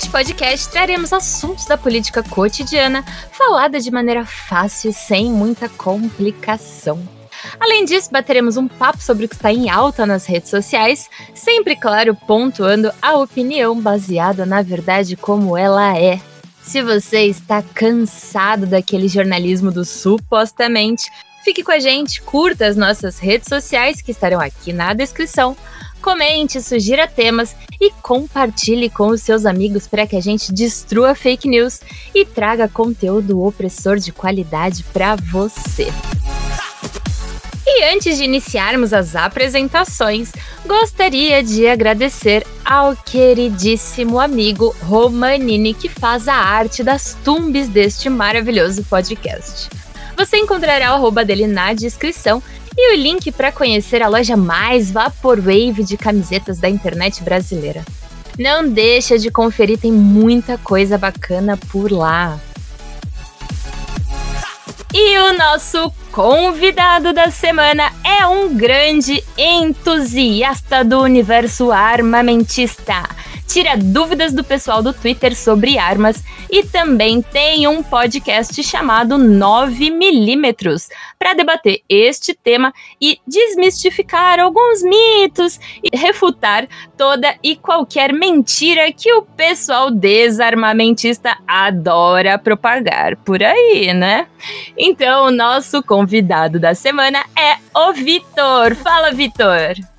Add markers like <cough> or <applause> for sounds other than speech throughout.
Neste podcast traremos assuntos da política cotidiana falada de maneira fácil, sem muita complicação. Além disso, bateremos um papo sobre o que está em alta nas redes sociais, sempre, claro, pontuando a opinião baseada na verdade como ela é. Se você está cansado daquele jornalismo do supostamente, fique com a gente, curta as nossas redes sociais que estarão aqui na descrição comente, sugira temas e compartilhe com os seus amigos para que a gente destrua fake news e traga conteúdo opressor de qualidade para você. E antes de iniciarmos as apresentações, gostaria de agradecer ao queridíssimo amigo Romanini que faz a arte das tumbes deste maravilhoso podcast. Você encontrará o arroba dele na descrição e o link para conhecer a loja mais vaporwave de camisetas da internet brasileira. Não deixa de conferir, tem muita coisa bacana por lá. E o nosso convidado da semana é um grande entusiasta do universo armamentista tira dúvidas do pessoal do Twitter sobre armas e também tem um podcast chamado 9mm para debater este tema e desmistificar alguns mitos e refutar toda e qualquer mentira que o pessoal desarmamentista adora propagar por aí, né? Então, o nosso convidado da semana é o Vitor. Fala, Vitor!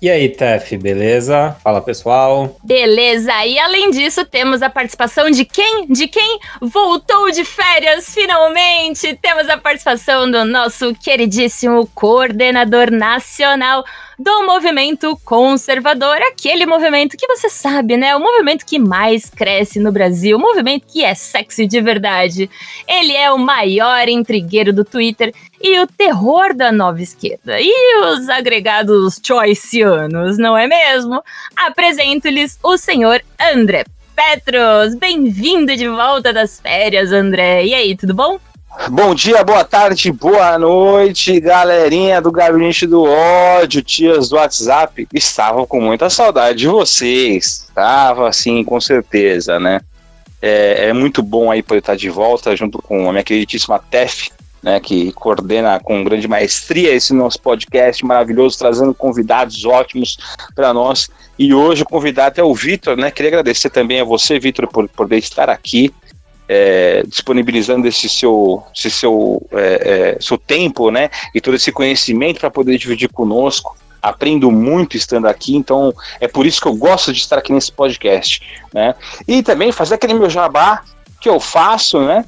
E aí, Tef, beleza? Fala pessoal. Beleza, e além disso, temos a participação de quem? De quem voltou de férias finalmente? Temos a participação do nosso queridíssimo coordenador nacional do movimento conservador, aquele movimento que você sabe, né? O movimento que mais cresce no Brasil, o movimento que é sexy de verdade. Ele é o maior intrigueiro do Twitter e o terror da nova esquerda. E os agregados choiceanos, não é mesmo? Apresento-lhes o senhor André Petros. Bem-vindo de volta das férias, André. E aí, tudo bom? Bom dia, boa tarde, boa noite, galerinha do Gabinete do Ódio, tias do WhatsApp. Estavam com muita saudade de vocês. Estava, assim, com certeza, né? É, é, muito bom aí poder estar de volta junto com a minha queridíssima Tef, né, que coordena com grande maestria esse nosso podcast maravilhoso, trazendo convidados ótimos para nós. E hoje o convidado é o Vitor, né? Queria agradecer também a você, Vitor, por poder estar aqui é, disponibilizando esse seu, esse seu, é, é, seu tempo, né, e todo esse conhecimento para poder dividir conosco. Aprendo muito estando aqui, então é por isso que eu gosto de estar aqui nesse podcast, né? E também fazer aquele meu jabá que eu faço, né?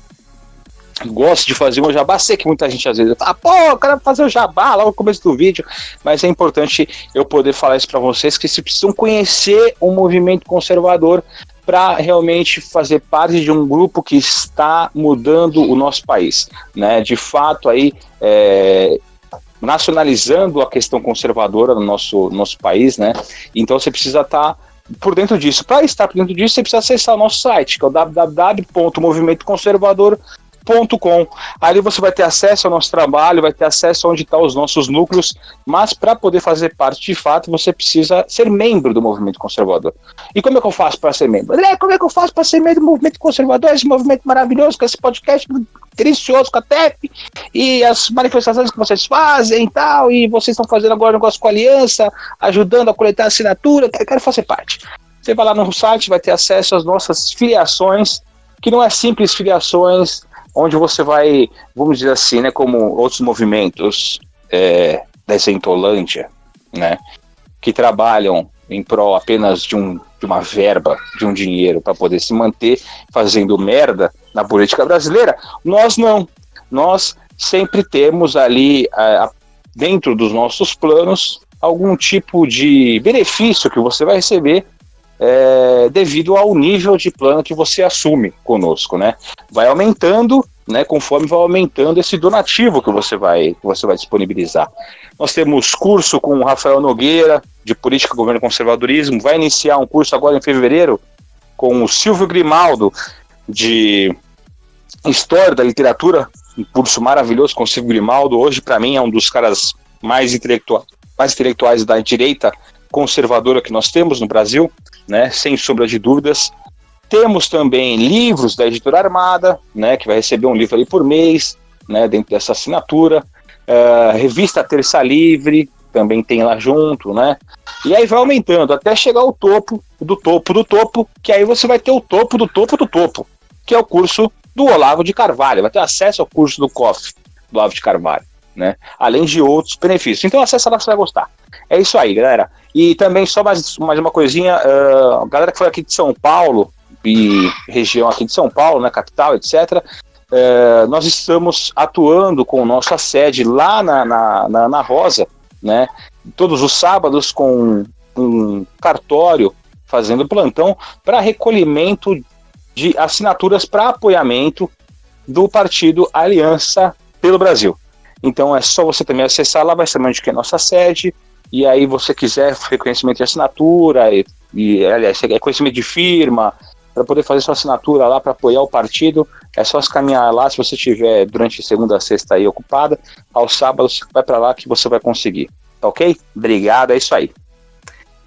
Gosto de fazer meu jabá. Sei que muita gente às vezes fala, pô, eu quero fazer o jabá logo no começo do vídeo, mas é importante eu poder falar isso para vocês que vocês precisam conhecer o movimento conservador para realmente fazer parte de um grupo que está mudando o nosso país, né? De fato aí é, nacionalizando a questão conservadora no nosso nosso país, né? Então você precisa estar tá por dentro disso. Para estar por dentro disso, você precisa acessar o nosso site, que é o www.movimentoconservador.com Ali você vai ter acesso ao nosso trabalho, vai ter acesso a onde estão tá os nossos núcleos, mas para poder fazer parte de fato, você precisa ser membro do movimento conservador. E como é que eu faço para ser membro? André, como é que eu faço para ser membro do movimento conservador? Esse movimento maravilhoso, com esse podcast delicioso com a TEP, e as manifestações que vocês fazem e tal, e vocês estão fazendo agora um negócio com a aliança, ajudando a coletar assinatura, eu quero fazer parte. Você vai lá no site, vai ter acesso às nossas filiações, que não é simples filiações onde você vai, vamos dizer assim, né, como outros movimentos é, da Zentolândia, né, que trabalham em prol apenas de, um, de uma verba, de um dinheiro para poder se manter fazendo merda na política brasileira, nós não. Nós sempre temos ali, dentro dos nossos planos, algum tipo de benefício que você vai receber é, devido ao nível de plano que você assume conosco, né? Vai aumentando né, conforme vai aumentando esse donativo que você vai, que você vai disponibilizar. Nós temos curso com o Rafael Nogueira, de Política, Governo e Conservadorismo, vai iniciar um curso agora em fevereiro com o Silvio Grimaldo, de História da Literatura, um curso maravilhoso com o Silvio Grimaldo, hoje para mim é um dos caras mais, intelectuais, mais intelectuais da direita conservadora que nós temos no Brasil, né, sem sombra de dúvidas. Temos também livros da editora Armada, né, que vai receber um livro ali por mês, né, dentro dessa assinatura. Uh, revista Terça Livre, também tem lá junto, né? E aí vai aumentando até chegar ao topo do topo do topo, que aí você vai ter o topo do topo do topo, que é o curso do Olavo de Carvalho. Vai ter acesso ao curso do COF do Olavo de Carvalho, né? Além de outros benefícios. Então acessa lá, você vai gostar. É isso aí, galera. E também só mais, mais uma coisinha, uh, galera que foi aqui de São Paulo, e região aqui de São Paulo, né, capital, etc., é, nós estamos atuando com nossa sede lá na, na, na, na Rosa, né, todos os sábados com um cartório fazendo plantão para recolhimento de assinaturas para apoiamento do partido Aliança pelo Brasil. Então é só você também acessar lá, vai saber onde que é a nossa sede, e aí você quiser reconhecimento de assinatura, e, e aliás, reconhecimento de firma, para poder fazer sua assinatura lá para apoiar o partido. É só se caminhar lá se você tiver durante segunda a sexta aí ocupada. Ao sábado você vai para lá que você vai conseguir. Tá ok? Obrigado, é isso aí.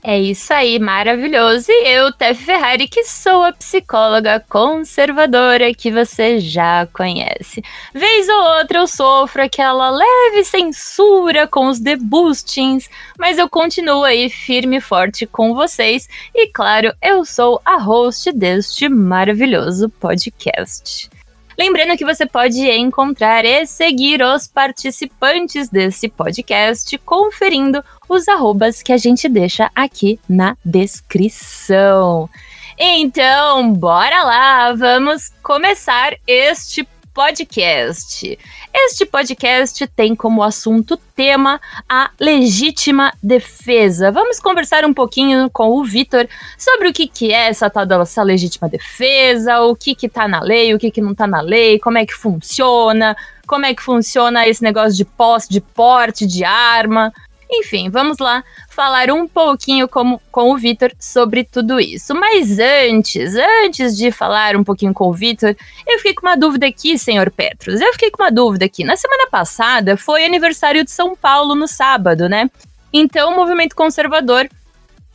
É isso aí, maravilhoso. E eu, Tef Ferrari, que sou a psicóloga conservadora que você já conhece. Vez ou outra eu sofro aquela leve censura com os debustings, mas eu continuo aí firme e forte com vocês. E claro, eu sou a host deste maravilhoso podcast. Lembrando que você pode encontrar e seguir os participantes desse podcast conferindo os arrobas que a gente deixa aqui na descrição. Então, bora lá, vamos começar este podcast. Este podcast tem como assunto tema a legítima defesa. Vamos conversar um pouquinho com o Vitor sobre o que, que é essa tal dessa legítima defesa, o que que tá na lei, o que que não tá na lei, como é que funciona, como é que funciona esse negócio de posse, de porte de arma. Enfim, vamos lá falar um pouquinho com, com o Vitor sobre tudo isso. Mas antes, antes de falar um pouquinho com o Vitor, eu fiquei com uma dúvida aqui, senhor Petros. Eu fiquei com uma dúvida aqui. Na semana passada foi aniversário de São Paulo no sábado, né? Então o movimento conservador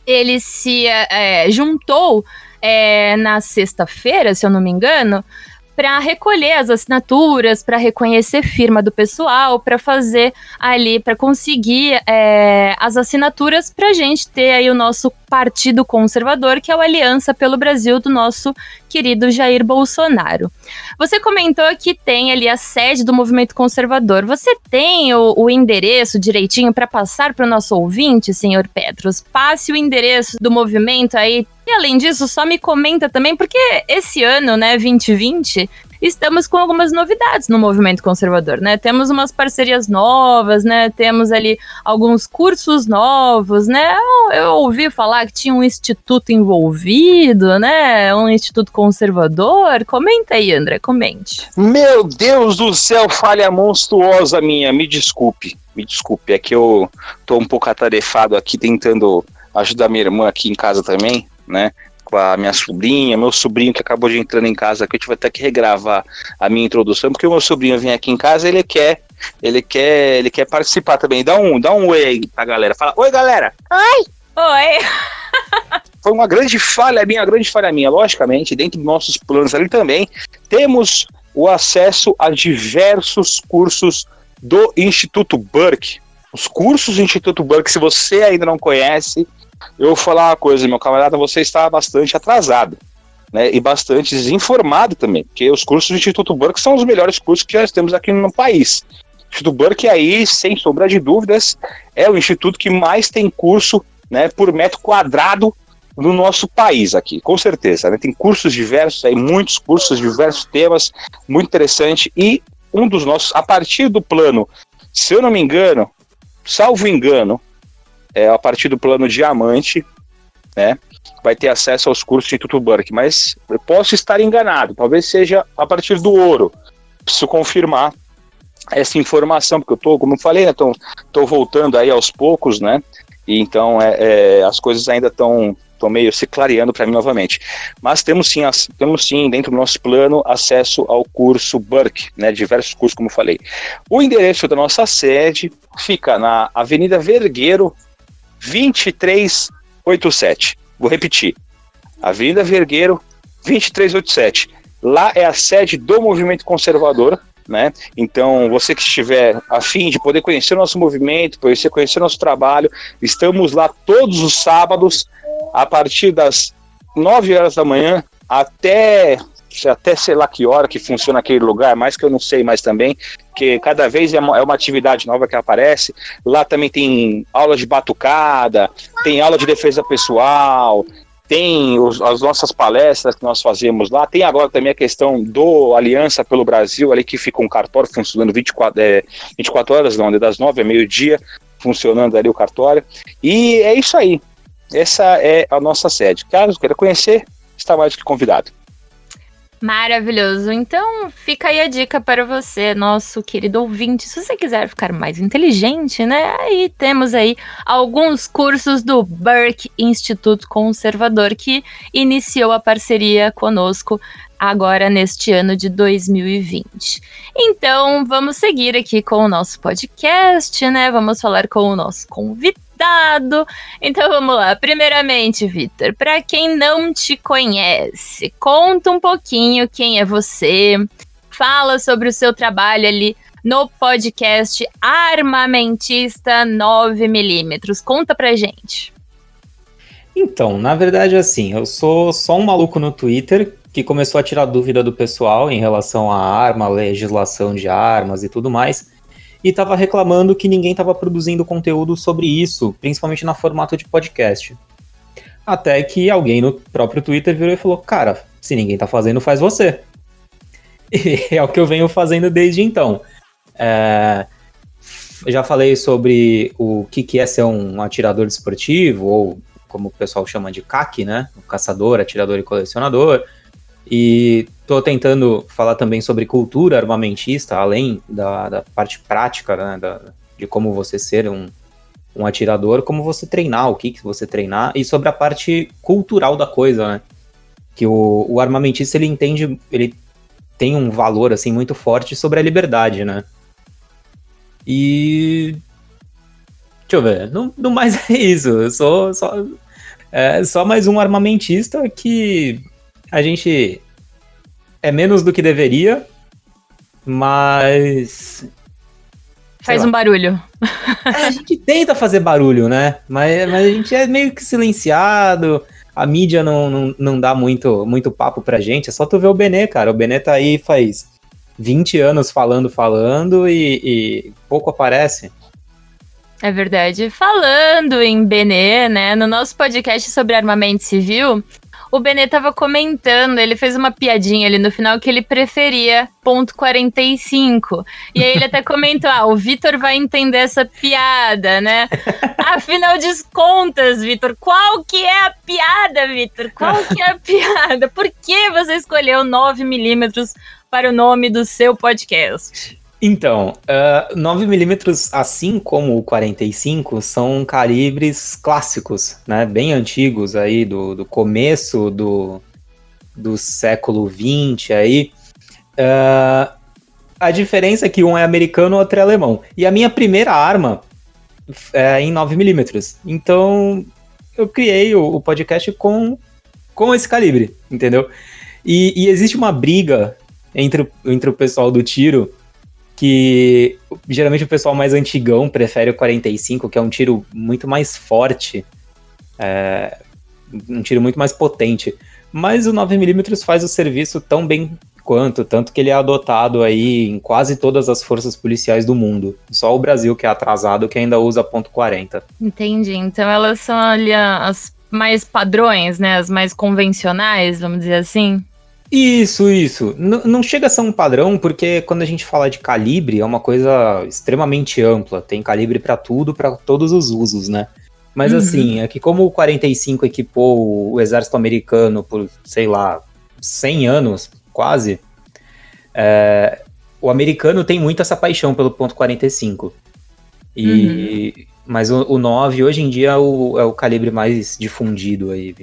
ele se é, juntou é, na sexta-feira, se eu não me engano, para recolher as assinaturas, para reconhecer firma do pessoal, para fazer ali, para conseguir é, as assinaturas para gente ter aí o nosso partido conservador, que é o Aliança pelo Brasil do nosso querido Jair Bolsonaro. Você comentou que tem ali a sede do movimento conservador. Você tem o, o endereço direitinho para passar para o nosso ouvinte, senhor Petros? Passe o endereço do movimento aí e além disso, só me comenta também, porque esse ano, né, 2020, estamos com algumas novidades no movimento conservador, né? Temos umas parcerias novas, né? Temos ali alguns cursos novos, né? Eu, eu, ouvi falar que tinha um instituto envolvido, né? Um instituto conservador. Comenta aí, André, comente. Meu Deus do céu, falha monstruosa minha, me desculpe. Me desculpe, é que eu tô um pouco atarefado aqui tentando ajudar minha irmã aqui em casa também né? Com a minha sobrinha, meu sobrinho que acabou de entrar em casa, que eu tive até que regravar a minha introdução, porque o meu sobrinho vem aqui em casa ele quer, ele quer, ele quer participar também. Dá um, dá um oi aí pra galera. Fala, oi galera! Oi! Oi! <laughs> Foi uma grande falha minha, grande falha minha. Logicamente, dentro dos nossos planos ali também, temos o acesso a diversos cursos do Instituto Burke. Os cursos do Instituto Burke, se você ainda não conhece, eu vou falar uma coisa, meu camarada, você está bastante atrasado. Né, e bastante desinformado também, porque os cursos do Instituto Burke são os melhores cursos que nós temos aqui no país. O Instituto Burke aí, sem sombra de dúvidas, é o instituto que mais tem curso né, por metro quadrado no nosso país aqui, com certeza. Né? Tem cursos diversos aí, muitos cursos, diversos temas, muito interessante. E um dos nossos, a partir do plano, se eu não me engano, salvo engano, é, a partir do plano diamante, né, vai ter acesso aos cursos do Instituto Burke, mas eu posso estar enganado, talvez seja a partir do ouro. preciso confirmar essa informação, porque eu tô, como eu falei, né, voltando aí aos poucos, né? E então é, é as coisas ainda estão estão meio se clareando para mim novamente. Mas temos sim, temos sim dentro do nosso plano acesso ao curso Burke, né, diversos cursos como falei. O endereço da nossa sede fica na Avenida Vergueiro 2387. Vou repetir. Avenida Vergueiro 2387. Lá é a sede do movimento conservador, né? Então, você que estiver afim de poder conhecer o nosso movimento, conhecer, conhecer o nosso trabalho, estamos lá todos os sábados, a partir das 9 horas da manhã até até sei lá que hora que funciona aquele lugar, mais que eu não sei mais também, que cada vez é uma, é uma, atividade nova que aparece. Lá também tem aula de batucada, tem aula de defesa pessoal, tem os, as nossas palestras que nós fazemos lá, tem agora também a questão do Aliança pelo Brasil, ali que fica um cartório funcionando 24, é, 24 horas, não, das 9 a meio-dia, funcionando ali o cartório. E é isso aí. Essa é a nossa sede. Caso queira conhecer, está mais do que convidado. Maravilhoso. Então, fica aí a dica para você, nosso querido ouvinte. Se você quiser ficar mais inteligente, né? Aí temos aí alguns cursos do Burke Instituto Conservador que iniciou a parceria conosco agora neste ano de 2020. Então, vamos seguir aqui com o nosso podcast, né? Vamos falar com o nosso convidado convidado. Então vamos lá. Primeiramente, Vitor, para quem não te conhece, conta um pouquinho quem é você. Fala sobre o seu trabalho ali no podcast Armamentista 9mm. Conta pra gente. Então, na verdade, assim, eu sou só um maluco no Twitter que começou a tirar dúvida do pessoal em relação à arma, legislação de armas e tudo mais e estava reclamando que ninguém estava produzindo conteúdo sobre isso, principalmente no formato de podcast. Até que alguém no próprio Twitter virou e falou: Cara, se ninguém está fazendo, faz você. <laughs> E é o que eu venho fazendo desde então. É, já falei sobre o que, que é ser um atirador esportivo, ou como o pessoal chama de CAC, né? Caçador, atirador e colecionador. E estou tentando falar também sobre cultura armamentista, além da, da parte prática, né, da, de como você ser um, um atirador, como você treinar, o que, que você treinar, e sobre a parte cultural da coisa, né? Que o, o armamentista, ele entende, ele tem um valor, assim, muito forte sobre a liberdade, né? E... Deixa eu ver, no, no mais <laughs> é isso, eu sou só, é, só mais um armamentista que a gente é menos do que deveria, mas. Faz um barulho. É, a <laughs> gente tenta fazer barulho, né? Mas, mas a gente é meio que silenciado. A mídia não, não, não dá muito, muito papo pra gente. É só tu ver o Benê, cara. O Benê tá aí faz 20 anos falando, falando e, e pouco aparece. É verdade. Falando em Benê, né? No nosso podcast sobre armamento civil, o Benê tava comentando, ele fez uma piadinha ali no final que ele preferia ponto 45. E aí ele até <laughs> comentou: ah, o Vitor vai entender essa piada, né? <laughs> Afinal de contas, Vitor, qual que é a piada, Vitor? Qual que é a <laughs> piada? Por que você escolheu 9 milímetros para o nome do seu podcast? Então, uh, 9mm, assim como o 45, são calibres clássicos, né? Bem antigos aí, do, do começo do, do século XX aí. Uh, a diferença é que um é americano e outro é alemão. E a minha primeira arma é em 9mm. Então, eu criei o, o, podcast com, com esse calibre, entendeu? E, e existe uma briga entre, entre o pessoal do tiro que geralmente o pessoal mais antigão prefere o 45, que é um tiro muito mais forte, é, um tiro muito mais potente. Mas o 9mm faz o serviço tão bem quanto, tanto que ele é adotado aí em quase todas as forças policiais do mundo. Só o Brasil que é atrasado que ainda usa ponto .40. Entendi. Então elas são ali as mais padrões, né? As mais convencionais, vamos dizer assim. Isso, isso. N não chega a ser um padrão, porque quando a gente fala de calibre, é uma coisa extremamente ampla. Tem calibre para tudo, para todos os usos, né? Mas uhum. assim, é que como o 45 equipou o exército americano por, sei lá, 100 anos, quase, é, o americano tem muito essa paixão pelo ponto 45. E, uhum. Mas o, o 9 hoje em dia é o, é o calibre mais difundido aí,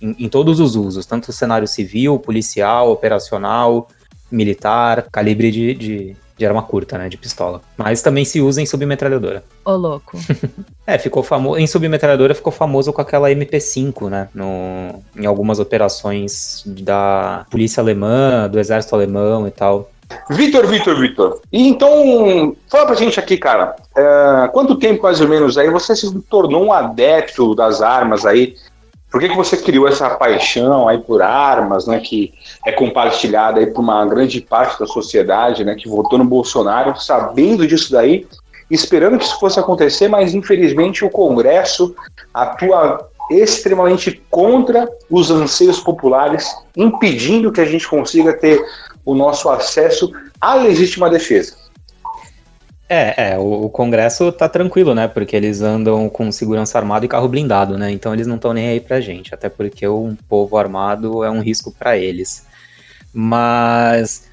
em, em, todos os usos, tanto cenário civil, policial, operacional, militar, calibre de, de, de arma curta, né, de pistola. Mas também se usa em submetralhadora. Ô, louco. <laughs> é, ficou famoso. Em submetralhadora ficou famoso com aquela MP5, né? No, em algumas operações da polícia alemã, do exército alemão e tal. Vitor, Vitor, Vitor. E então, fala pra gente aqui, cara. É, quanto tempo mais ou menos aí você se tornou um adepto das armas aí? Por que, que você criou essa paixão aí por armas, né? Que é compartilhada aí por uma grande parte da sociedade, né? Que votou no Bolsonaro, sabendo disso daí, esperando que isso fosse acontecer, mas infelizmente o Congresso atua extremamente contra os anseios populares, impedindo que a gente consiga ter o nosso acesso à legítima defesa. É, é, o, Congresso tá tranquilo, né? Porque eles andam com segurança armada e carro blindado, né? Então eles não estão nem aí pra gente, até porque um povo armado é um risco para eles. Mas,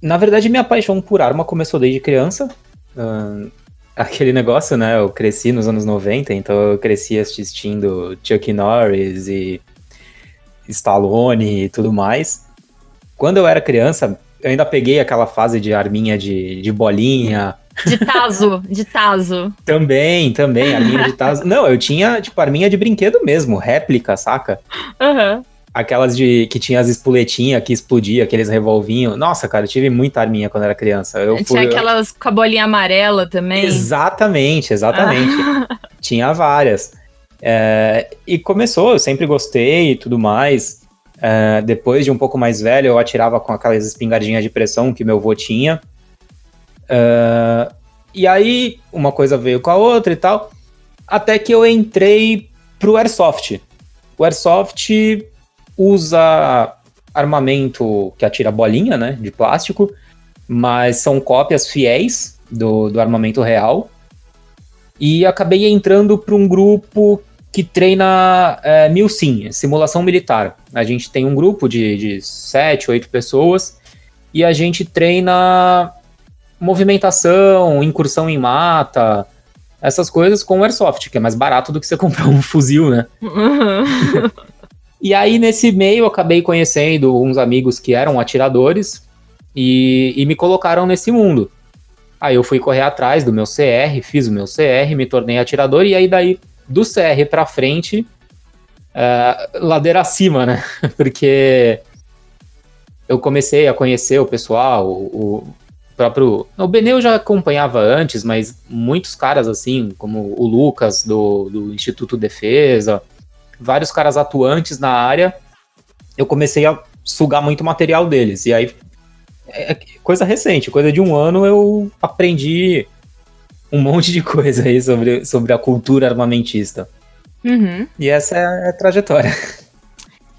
na verdade, minha paixão por arma começou desde criança. Uh, <laughs> aquele negócio, né? Eu cresci nos anos 90, então eu cresci assistindo Chuck Norris e Stallone e tudo mais. Quando eu era criança, eu ainda peguei aquela fase de arminha de, de bolinha. De taso, de taso. também, também, arminha de taso. Não, eu tinha, tipo, arminha de brinquedo mesmo, réplica, saca? Aham. Uhum. Aquelas de que tinha as espuletinhas que explodia, aqueles revolvinhos. Nossa, cara, eu tive muita arminha quando era criança. Eu tinha fui, aquelas com a bolinha amarela também. Exatamente, exatamente. Ah. <laughs> Tinha várias. É, e começou, eu sempre gostei e tudo mais. Uh, depois de um pouco mais velho, eu atirava com aquelas espingardinhas de pressão que meu avô tinha. Uh, e aí, uma coisa veio com a outra e tal. Até que eu entrei pro Airsoft. O Airsoft usa armamento que atira bolinha, né? De plástico. Mas são cópias fiéis do, do armamento real. E acabei entrando para um grupo que treina é, MILSIM, simulação militar. A gente tem um grupo de, de sete, oito pessoas e a gente treina movimentação, incursão em mata, essas coisas com o Airsoft, que é mais barato do que você <laughs> comprar um fuzil, né? Uhum. <laughs> e aí, nesse meio, eu acabei conhecendo uns amigos que eram atiradores e, e me colocaram nesse mundo. Aí eu fui correr atrás do meu CR, fiz o meu CR, me tornei atirador, e aí daí do CR para frente, uh, ladeira acima, né? <laughs> Porque eu comecei a conhecer o pessoal, o próprio. O Benê eu já acompanhava antes, mas muitos caras assim, como o Lucas do, do Instituto Defesa, vários caras atuantes na área, eu comecei a sugar muito material deles. E aí, é, é coisa recente, coisa de um ano, eu aprendi um monte de coisa aí sobre, sobre a cultura armamentista. Uhum. E essa é a trajetória.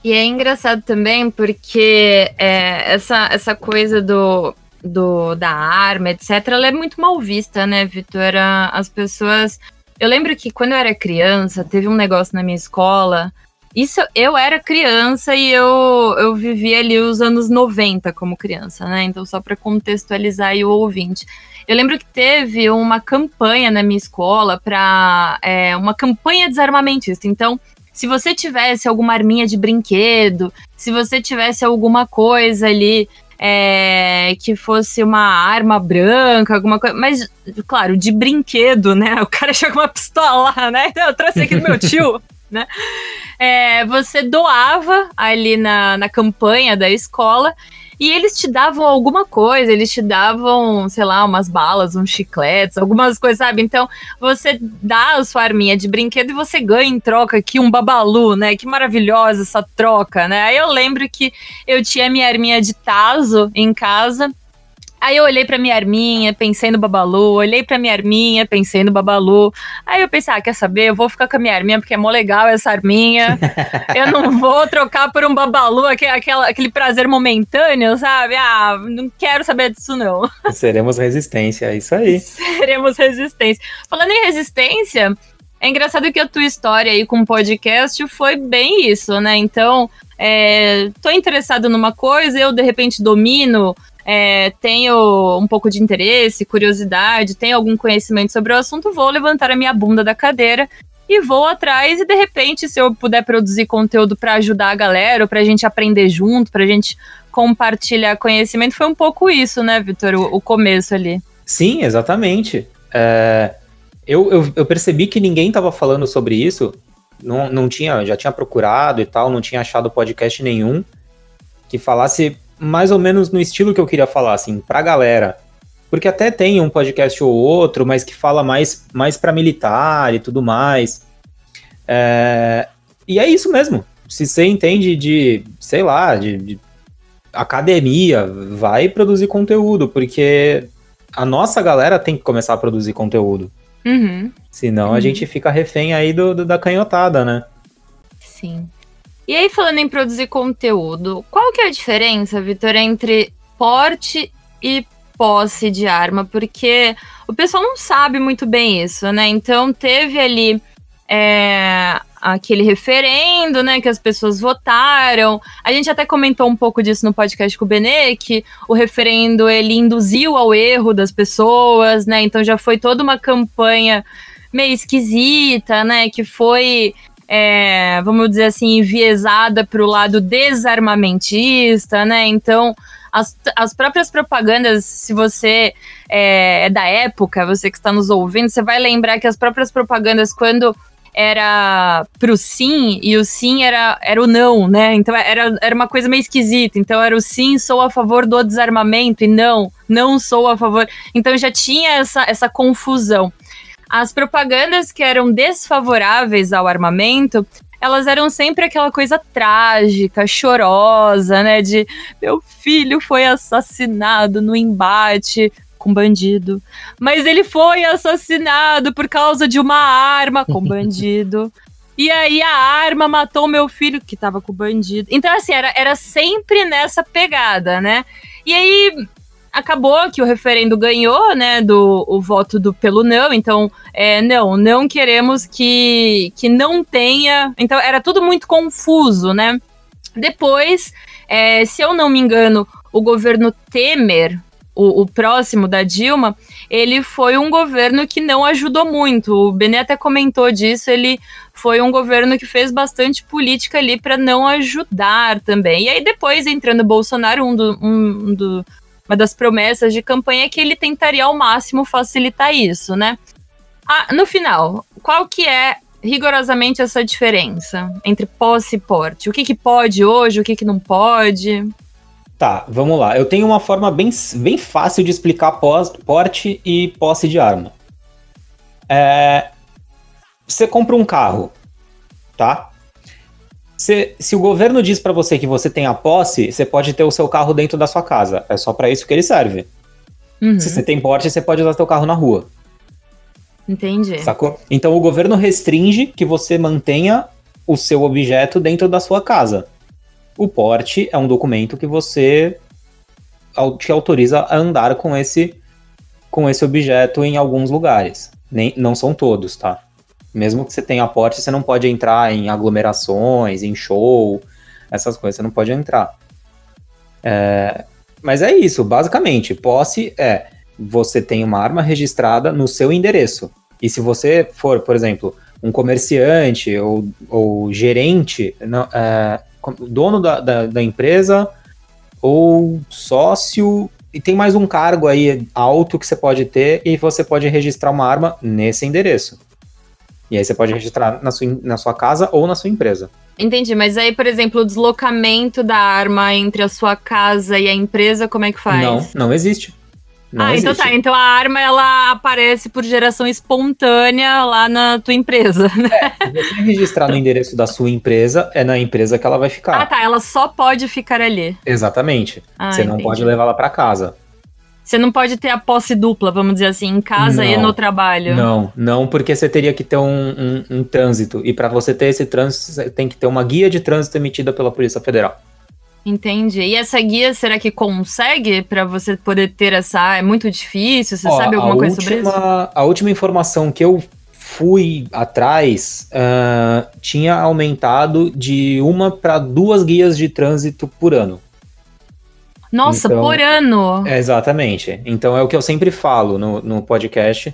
E é engraçado também porque é, essa, essa coisa do, do, da arma, etc., ela é muito mal vista, né, Vitor? As pessoas. Eu lembro que quando eu era criança, teve um negócio na minha escola. Isso eu era criança e eu, eu vivi ali os anos 90 como criança, né? Então, só para contextualizar o ouvinte. Eu lembro que teve uma campanha na minha escola para é, uma campanha desarmamentista. Então, se você tivesse alguma arminha de brinquedo, se você tivesse alguma coisa ali é, que fosse uma arma branca, alguma coisa. Mas, claro, de brinquedo, né? O cara <laughs> chega com uma pistola né? Então, eu trouxe aqui do meu tio. <laughs> né? É, você doava ali na, na campanha da escola e eles te davam alguma coisa, eles te davam, sei lá, umas balas, uns chicletes, algumas coisas, sabe? Então, você dá a sua arminha de brinquedo e você ganha em troca aqui um babalu, né? Que maravilhosa essa troca, né? Aí eu lembro que eu tinha minha arminha de taso em casa Aí eu olhei pra minha arminha, pensei no Babalu, olhei pra minha arminha, pensei no Babalu. Aí eu pensei, ah, quer saber? Eu vou ficar com a minha arminha porque é mó legal essa arminha. <laughs> eu não vou trocar por um Babalu, aquele, aquele, aquele prazer momentâneo, sabe? Ah, não quero saber disso não. <laughs> Seremos resistência, é isso aí. Seremos resistência. Falando em resistência, é engraçado que a tua história aí com o podcast foi bem isso, né? Então, é, tô interessado numa coisa, eu de repente domino é, tenho um pouco de interesse, curiosidade, tenho algum conhecimento sobre o assunto, vou levantar a minha bunda da cadeira e vou atrás e de repente se eu puder produzir conteúdo para ajudar a galera, ou pra gente aprender junto, pra gente compartilhar conhecimento, foi um pouco isso, né, Vitor, o, o começo ali. Sim, exatamente. É, eu, eu, eu, percebi que ninguém estava falando sobre isso, não, não tinha, já tinha procurado e tal, não tinha achado podcast nenhum que falasse mais ou menos no estilo que eu queria falar, assim, pra galera. Porque até tem um podcast ou outro, mas que fala mais, mais para militar e tudo mais. É, e é isso mesmo. Se você entende de, sei lá, de, de academia, vai produzir conteúdo, porque a nossa galera tem que começar a produzir conteúdo. Uhum. Senão uhum. a gente fica refém aí do, do, da canhotada, né? Sim. E aí, falando em produzir conteúdo, qual que é a diferença, Vitor, entre porte e posse de arma, porque o pessoal não sabe muito bem isso, né? Então teve ali é, aquele referendo, né, que as pessoas votaram. A gente até comentou um pouco disso no podcast com o Benê, que o referendo ele induziu ao erro das pessoas, né? Então já foi toda uma campanha meio esquisita, né? Que foi é, vamos dizer assim, enviesada para o lado desarmamentista, né? Então, as, as próprias propagandas, se você é, é da época, você que está nos ouvindo, você vai lembrar que as próprias propagandas, quando era pro sim e o sim era, era o não, né? Então era, era uma coisa meio esquisita. Então era o sim, sou a favor do desarmamento e não, não sou a favor. Então já tinha essa, essa confusão. As propagandas que eram desfavoráveis ao armamento elas eram sempre aquela coisa trágica, chorosa, né? De meu filho foi assassinado no embate com bandido. Mas ele foi assassinado por causa de uma arma com <laughs> bandido. E aí a arma matou meu filho que tava com o bandido. Então, assim, era, era sempre nessa pegada, né? E aí acabou que o referendo ganhou, né, do o voto do pelo não, então, é, não, não queremos que, que não tenha, então era tudo muito confuso, né. Depois, é, se eu não me engano, o governo Temer, o, o, próximo da Dilma, ele foi um governo que não ajudou muito. O Bené até comentou disso, ele foi um governo que fez bastante política ali para não ajudar também. E aí depois, entrando Bolsonaro, um, do, um do, uma das promessas de campanha é que ele tentaria ao máximo facilitar isso, né? Ah, no final, qual que é rigorosamente essa diferença entre posse e porte? O que, que pode hoje, o que, que não pode? Tá, vamos lá. Eu tenho uma forma bem, bem fácil de explicar porte e posse de arma. É, você compra um carro, tá? Se, se o governo diz para você que você tem a posse, você pode ter o seu carro dentro da sua casa. É só para isso que ele serve. Uhum. Se você tem porte, você pode usar seu carro na rua. Entendi. Sacou? Então o governo restringe que você mantenha o seu objeto dentro da sua casa. O porte é um documento que você te autoriza a andar com esse com esse objeto em alguns lugares. Nem, não são todos, tá? Mesmo que você tenha porte, você não pode entrar em aglomerações, em show, essas coisas, você não pode entrar. É, mas é isso, basicamente. Posse é você tem uma arma registrada no seu endereço. E se você for, por exemplo, um comerciante ou, ou gerente, não, é, dono da, da, da empresa ou sócio, e tem mais um cargo aí alto que você pode ter e você pode registrar uma arma nesse endereço. E aí você pode registrar na sua, na sua casa ou na sua empresa. Entendi, mas aí, por exemplo, o deslocamento da arma entre a sua casa e a empresa, como é que faz? Não, não existe. Não ah, existe. então tá. Então a arma ela aparece por geração espontânea lá na tua empresa, né? É, se você registrar no endereço da sua empresa, é na empresa que ela vai ficar. Ah, tá. Ela só pode ficar ali. Exatamente. Ah, você não entendi. pode levar ela para casa. Você não pode ter a posse dupla, vamos dizer assim, em casa não, e no trabalho. Não, não, porque você teria que ter um, um, um trânsito. E para você ter esse trânsito, você tem que ter uma guia de trânsito emitida pela Polícia Federal. Entendi. E essa guia, será que consegue para você poder ter essa. É muito difícil? Você Ó, sabe alguma coisa última, sobre isso? A última informação que eu fui atrás uh, tinha aumentado de uma para duas guias de trânsito por ano. Nossa, Então- por ano. É, exatamente. Então é o que eu sempre falo no, no podcast.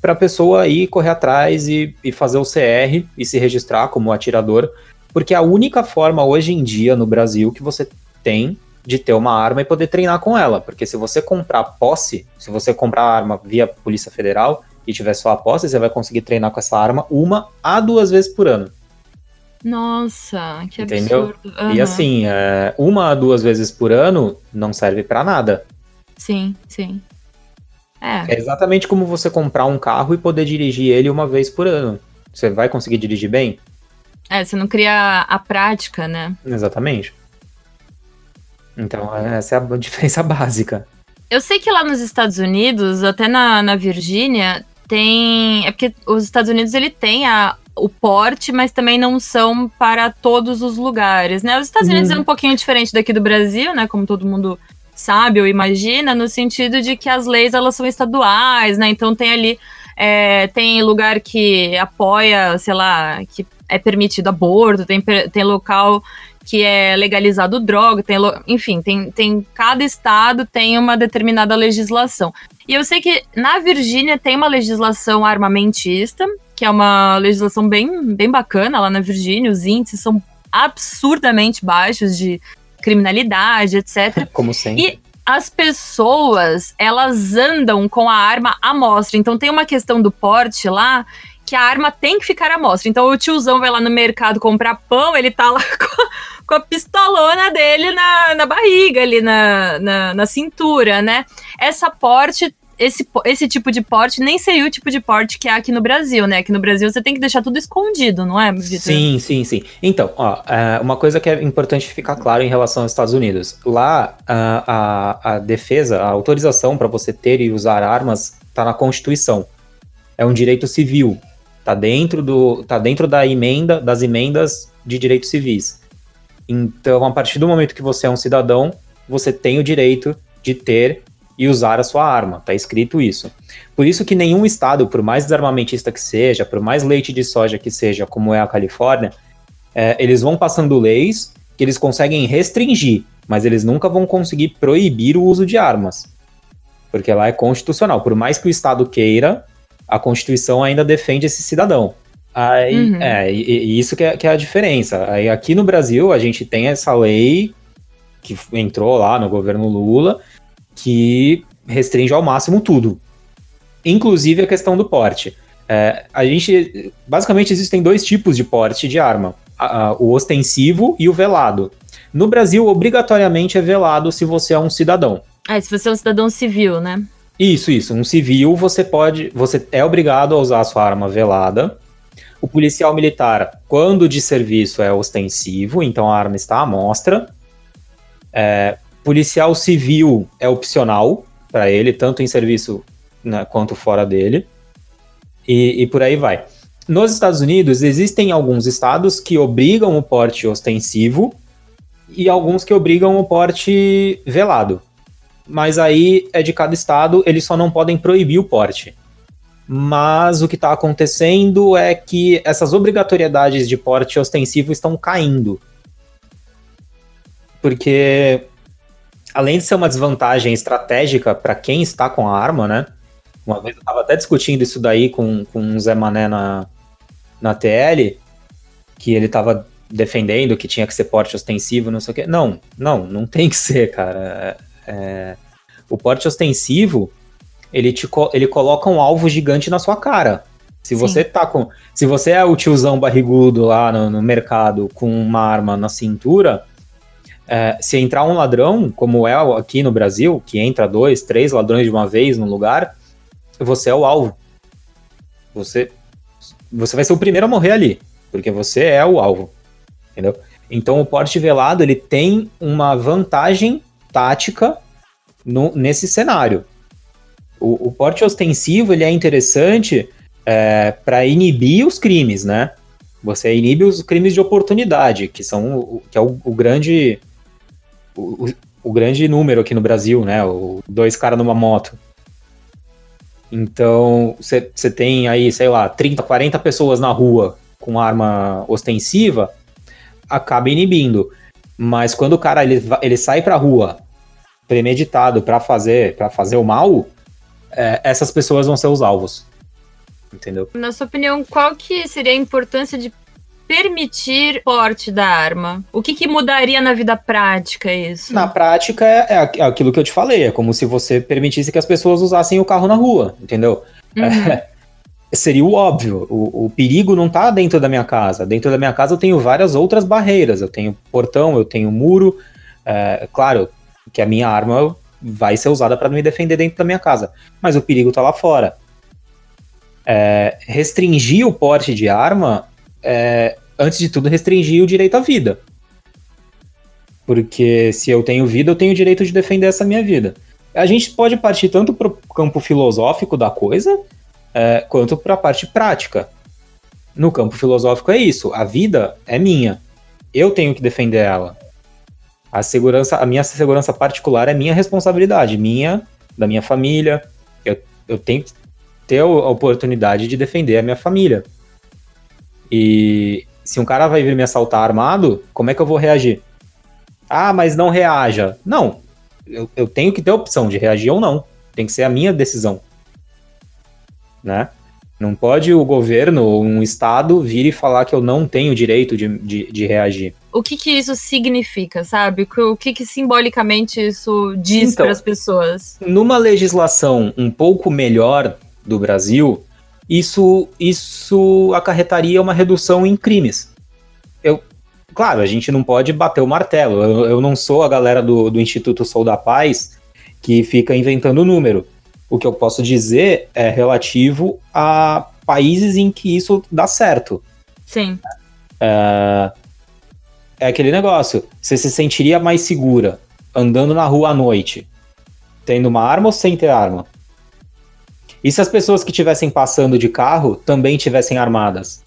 para a pessoa ir correr atrás e, e fazer o CR e se registrar como atirador, porque é a única forma hoje em dia no Brasil que você tem de ter uma arma e poder treinar com ela. Porque se você comprar posse, se você comprar a arma via Polícia Federal e tiver só a posse, você vai conseguir treinar com essa arma uma a duas vezes por ano. Nossa, que Entendeu? absurdo. E Aham. assim, é, uma a duas vezes por ano não serve para nada. Sim, sim. É. É exatamente como você comprar um carro e poder dirigir ele uma vez por ano. Você vai conseguir dirigir bem? É, você não cria a prática, né? Exatamente. Então, essa é a <laughs> diferença básica. Eu sei que lá nos Estados Unidos, até na, na Virgínia, tem. É porque os Estados Unidos ele tem a, o porte, mas também não são para todos os lugares, né? Os Estados Unidos Uhum. é um pouquinho diferente daqui do Brasil, né? Como todo mundo sabe ou imagina, no sentido de que as leis elas são estaduais, né? Então tem ali. é, tem lugar que apoia, sei lá, que é permitido aborto, tem, tem local que é legalizado droga, tem, enfim, tem, tem cada estado tem uma determinada legislação. E eu sei que na Virgínia tem uma legislação armamentista, que é uma legislação bem, bem bacana lá na Virgínia, os índices são absurdamente baixos de criminalidade, etc. <laughs> Como sempre. E as pessoas, elas andam com a arma à mostra. Então tem uma questão do porte lá que a arma tem que ficar à mostra. Então o tiozão vai lá no mercado comprar pão, ele tá lá <laughs> com, com a pistolona dele na, na barriga, ali na, na, na cintura, né? Essa porte. Esse, esse tipo de porte nem seria o tipo de porte que há aqui no Brasil, né? Aqui no Brasil você tem que deixar tudo escondido, não é? Sim, sim, sim. Então, ó, é, uma coisa que é importante ficar claro em relação aos Estados Unidos. Lá, a, a, a defesa, a autorização para você ter e usar armas está na Constituição. É um direito civil. Tá dentro, do, tá dentro da emenda, das emendas de direitos civis. Então, a partir do momento que você é um cidadão, você tem o direito de ter e usar a sua arma. Tá escrito isso. Por isso que nenhum estado, por mais desarmamentista que seja, por mais leite de soja que seja, como é a Califórnia, é, eles vão passando leis que eles conseguem restringir, mas eles nunca vão conseguir proibir o uso de armas. Porque lá é constitucional. Por mais que o estado queira, a Constituição ainda defende esse cidadão. Aí, Uhum. é, e, e isso que é, que é a diferença. Aí aqui no Brasil, a gente tem essa lei que entrou lá no governo Lula, que restringe ao máximo tudo. Inclusive a questão do porte. É, a gente. Basicamente, existem dois tipos de porte de arma: A- a- o ostensivo e o velado. No Brasil, obrigatoriamente é velado se você é um cidadão. É, se você é um cidadão civil, né? Isso, isso. Um civil, você pode. Você é obrigado a usar a sua arma velada. O policial militar, quando de serviço, é ostensivo, então a arma está à mostra. É, policial civil é opcional para ele, tanto em serviço né, quanto fora dele. E, e por aí vai. Nos Estados Unidos, existem alguns estados que obrigam o porte ostensivo e alguns que obrigam o porte velado mas aí é de cada estado, eles só não podem proibir o porte. Mas o que está acontecendo é que essas obrigatoriedades de porte ostensivo estão caindo. Porque, além de ser uma desvantagem estratégica para quem está com a arma, né? Uma vez eu estava até discutindo isso daí com, com o Zé Mané na, na TL, que ele estava defendendo que tinha que ser porte ostensivo, não sei o quê. Não, não, não tem que ser, cara. É, o porte ostensivo, ele, te, ele coloca um alvo gigante na sua cara. Se Sim. você tá com. Se você é o tiozão barrigudo lá no, no mercado com uma arma na cintura, é, se entrar um ladrão, como é aqui no Brasil, que entra dois, três ladrões de uma vez num lugar, você é o alvo. Você, você vai ser o primeiro a morrer ali, porque você é o alvo. Entendeu? Então o porte velado ele tem uma vantagem tática no- nesse cenário. O, o porte ostensivo ele é interessante para inibir os crimes, né? Você inibe os crimes de oportunidade, que são que é o, o grande o, o- grande número aqui no Brasil, né? O dois caras numa moto. Então, você tem aí, sei lá, 30, 40 pessoas na rua com arma ostensiva, acaba inibindo. Mas quando o cara ele, ele sai pra rua premeditado para fazer para fazer o mal, é, essas pessoas vão ser os alvos. Entendeu? Na sua opinião, qual que seria a importância de permitir porte da arma? O que, que mudaria na vida prática isso? Na prática é, é, aquilo que eu te falei, é como se você permitisse que as pessoas usassem o carro na rua, entendeu? Uhum. É, <laughs> seria o óbvio. O, o, perigo não tá dentro da minha casa. Dentro da minha casa eu tenho várias outras barreiras. Eu tenho portão, eu tenho muro. É, claro que a minha arma vai ser usada para me defender dentro da minha casa. Mas o perigo tá lá fora. É, restringir o porte de arma é, antes de tudo, restringir o direito à vida. Porque se eu tenho vida, eu tenho o direito de defender essa minha vida. A gente pode partir tanto para o campo filosófico da coisa, é, quanto para a parte prática. No campo filosófico é isso, a vida é minha. Eu tenho que defender ela. A segurança, a minha segurança particular é minha responsabilidade, minha, da minha família. Eu, eu tenho que ter a oportunidade de defender a minha família. E se um cara vai vir me assaltar armado, como é que eu vou reagir? Ah, mas não reaja. Não, eu, eu tenho que ter a opção de reagir ou não. Tem que ser a minha decisão né? Não pode o governo ou um Estado vir e falar que eu não tenho direito de, de, de reagir. O que, que isso significa, sabe? O que, que simbolicamente isso diz então, para as pessoas? Numa legislação um pouco melhor do Brasil, isso, isso acarretaria uma redução em crimes. Eu, claro, a gente não pode bater o martelo. Eu, eu não sou a galera do, do Instituto Sou da Paz que fica inventando número. O que eu posso dizer é relativo a países em que isso dá certo. Sim. É, é aquele negócio. Você se sentiria mais segura andando na rua à noite, tendo uma arma ou sem ter arma? E se as pessoas que estivessem passando de carro também tivessem armadas?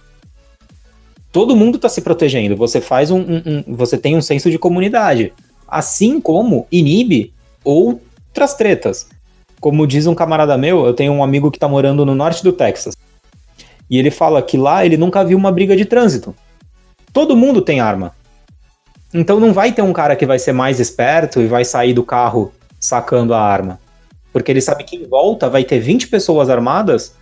Todo mundo está se protegendo. Você faz um, um, um, você tem um senso de comunidade, assim como inibe outras tretas. Como diz um camarada meu, eu tenho um amigo que tá morando no norte do Texas. E ele fala que lá ele nunca viu uma briga de trânsito. Todo mundo tem arma. Então não vai ter um cara que vai ser mais esperto e vai sair do carro sacando a arma. Porque ele sabe que em volta vai ter 20 pessoas armadas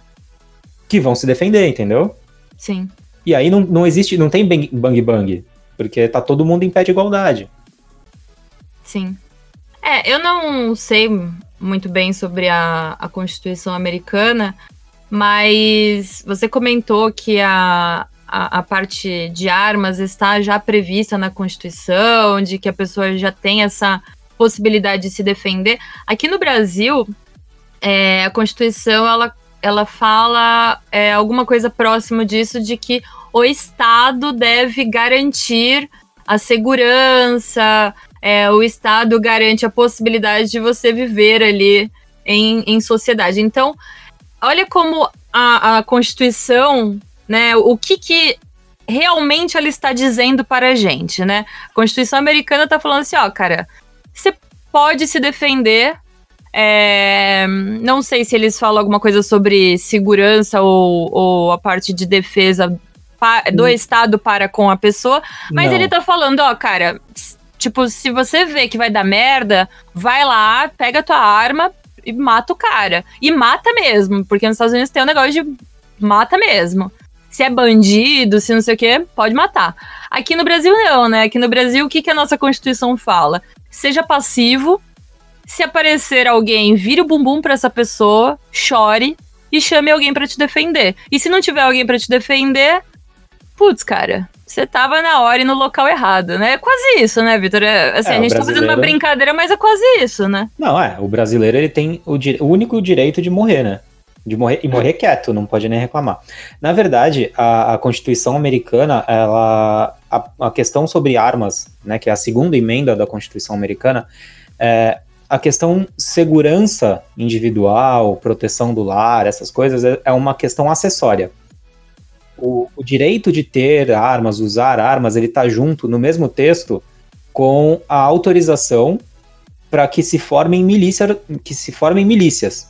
que vão se defender, entendeu? Sim. E aí não, não existe, não tem bang bang, porque tá todo mundo em pé de igualdade. Sim. É, eu não sei muito bem sobre a, a Constituição americana, mas você comentou que a, a, a, parte de armas está já prevista na Constituição, de que a pessoa já tem essa possibilidade de se defender. Aqui no Brasil, é, a Constituição ela, ela fala é, alguma coisa próximo disso, de que o Estado deve garantir a segurança, é, o Estado garante a possibilidade de você viver ali em, em sociedade. Então, olha como a, a Constituição, né, o que, que realmente ela está dizendo para a gente, né? A Constituição americana está falando assim, ó, cara, você pode se defender. É, não sei se eles falam alguma coisa sobre segurança ou, ou a parte de defesa do hum. Estado para com a pessoa, mas não. ele tá falando, ó, cara, Tipo, se você vê que vai dar merda, vai lá, pega a tua arma e mata o cara. E mata mesmo, porque nos Estados Unidos tem um negócio de mata mesmo. Se é bandido, se não sei o que, pode matar. Aqui no Brasil não, né? Aqui no Brasil, o que, que a nossa Constituição fala? Seja passivo, se aparecer alguém, vire o bumbum para essa pessoa, chore e chame alguém para te defender. E se não tiver alguém para te defender, putz, cara, você tava na hora e no local errado, né? É quase isso, né, Vitor? É, assim, é, a gente tá fazendo uma brincadeira, mas é quase isso, né? Não, é. O brasileiro, ele tem o, o único direito de morrer, né? De morrer, e morrer quieto, não pode nem reclamar. Na verdade, a, a Constituição americana, ela. A, a, questão sobre armas, né, que é a segunda emenda da Constituição americana, é, a questão segurança individual, proteção do lar, essas coisas, é, é uma questão acessória o, o direito de ter armas, usar armas, ele está junto no mesmo texto com a autorização para que se formem milícia, que se formem milícias.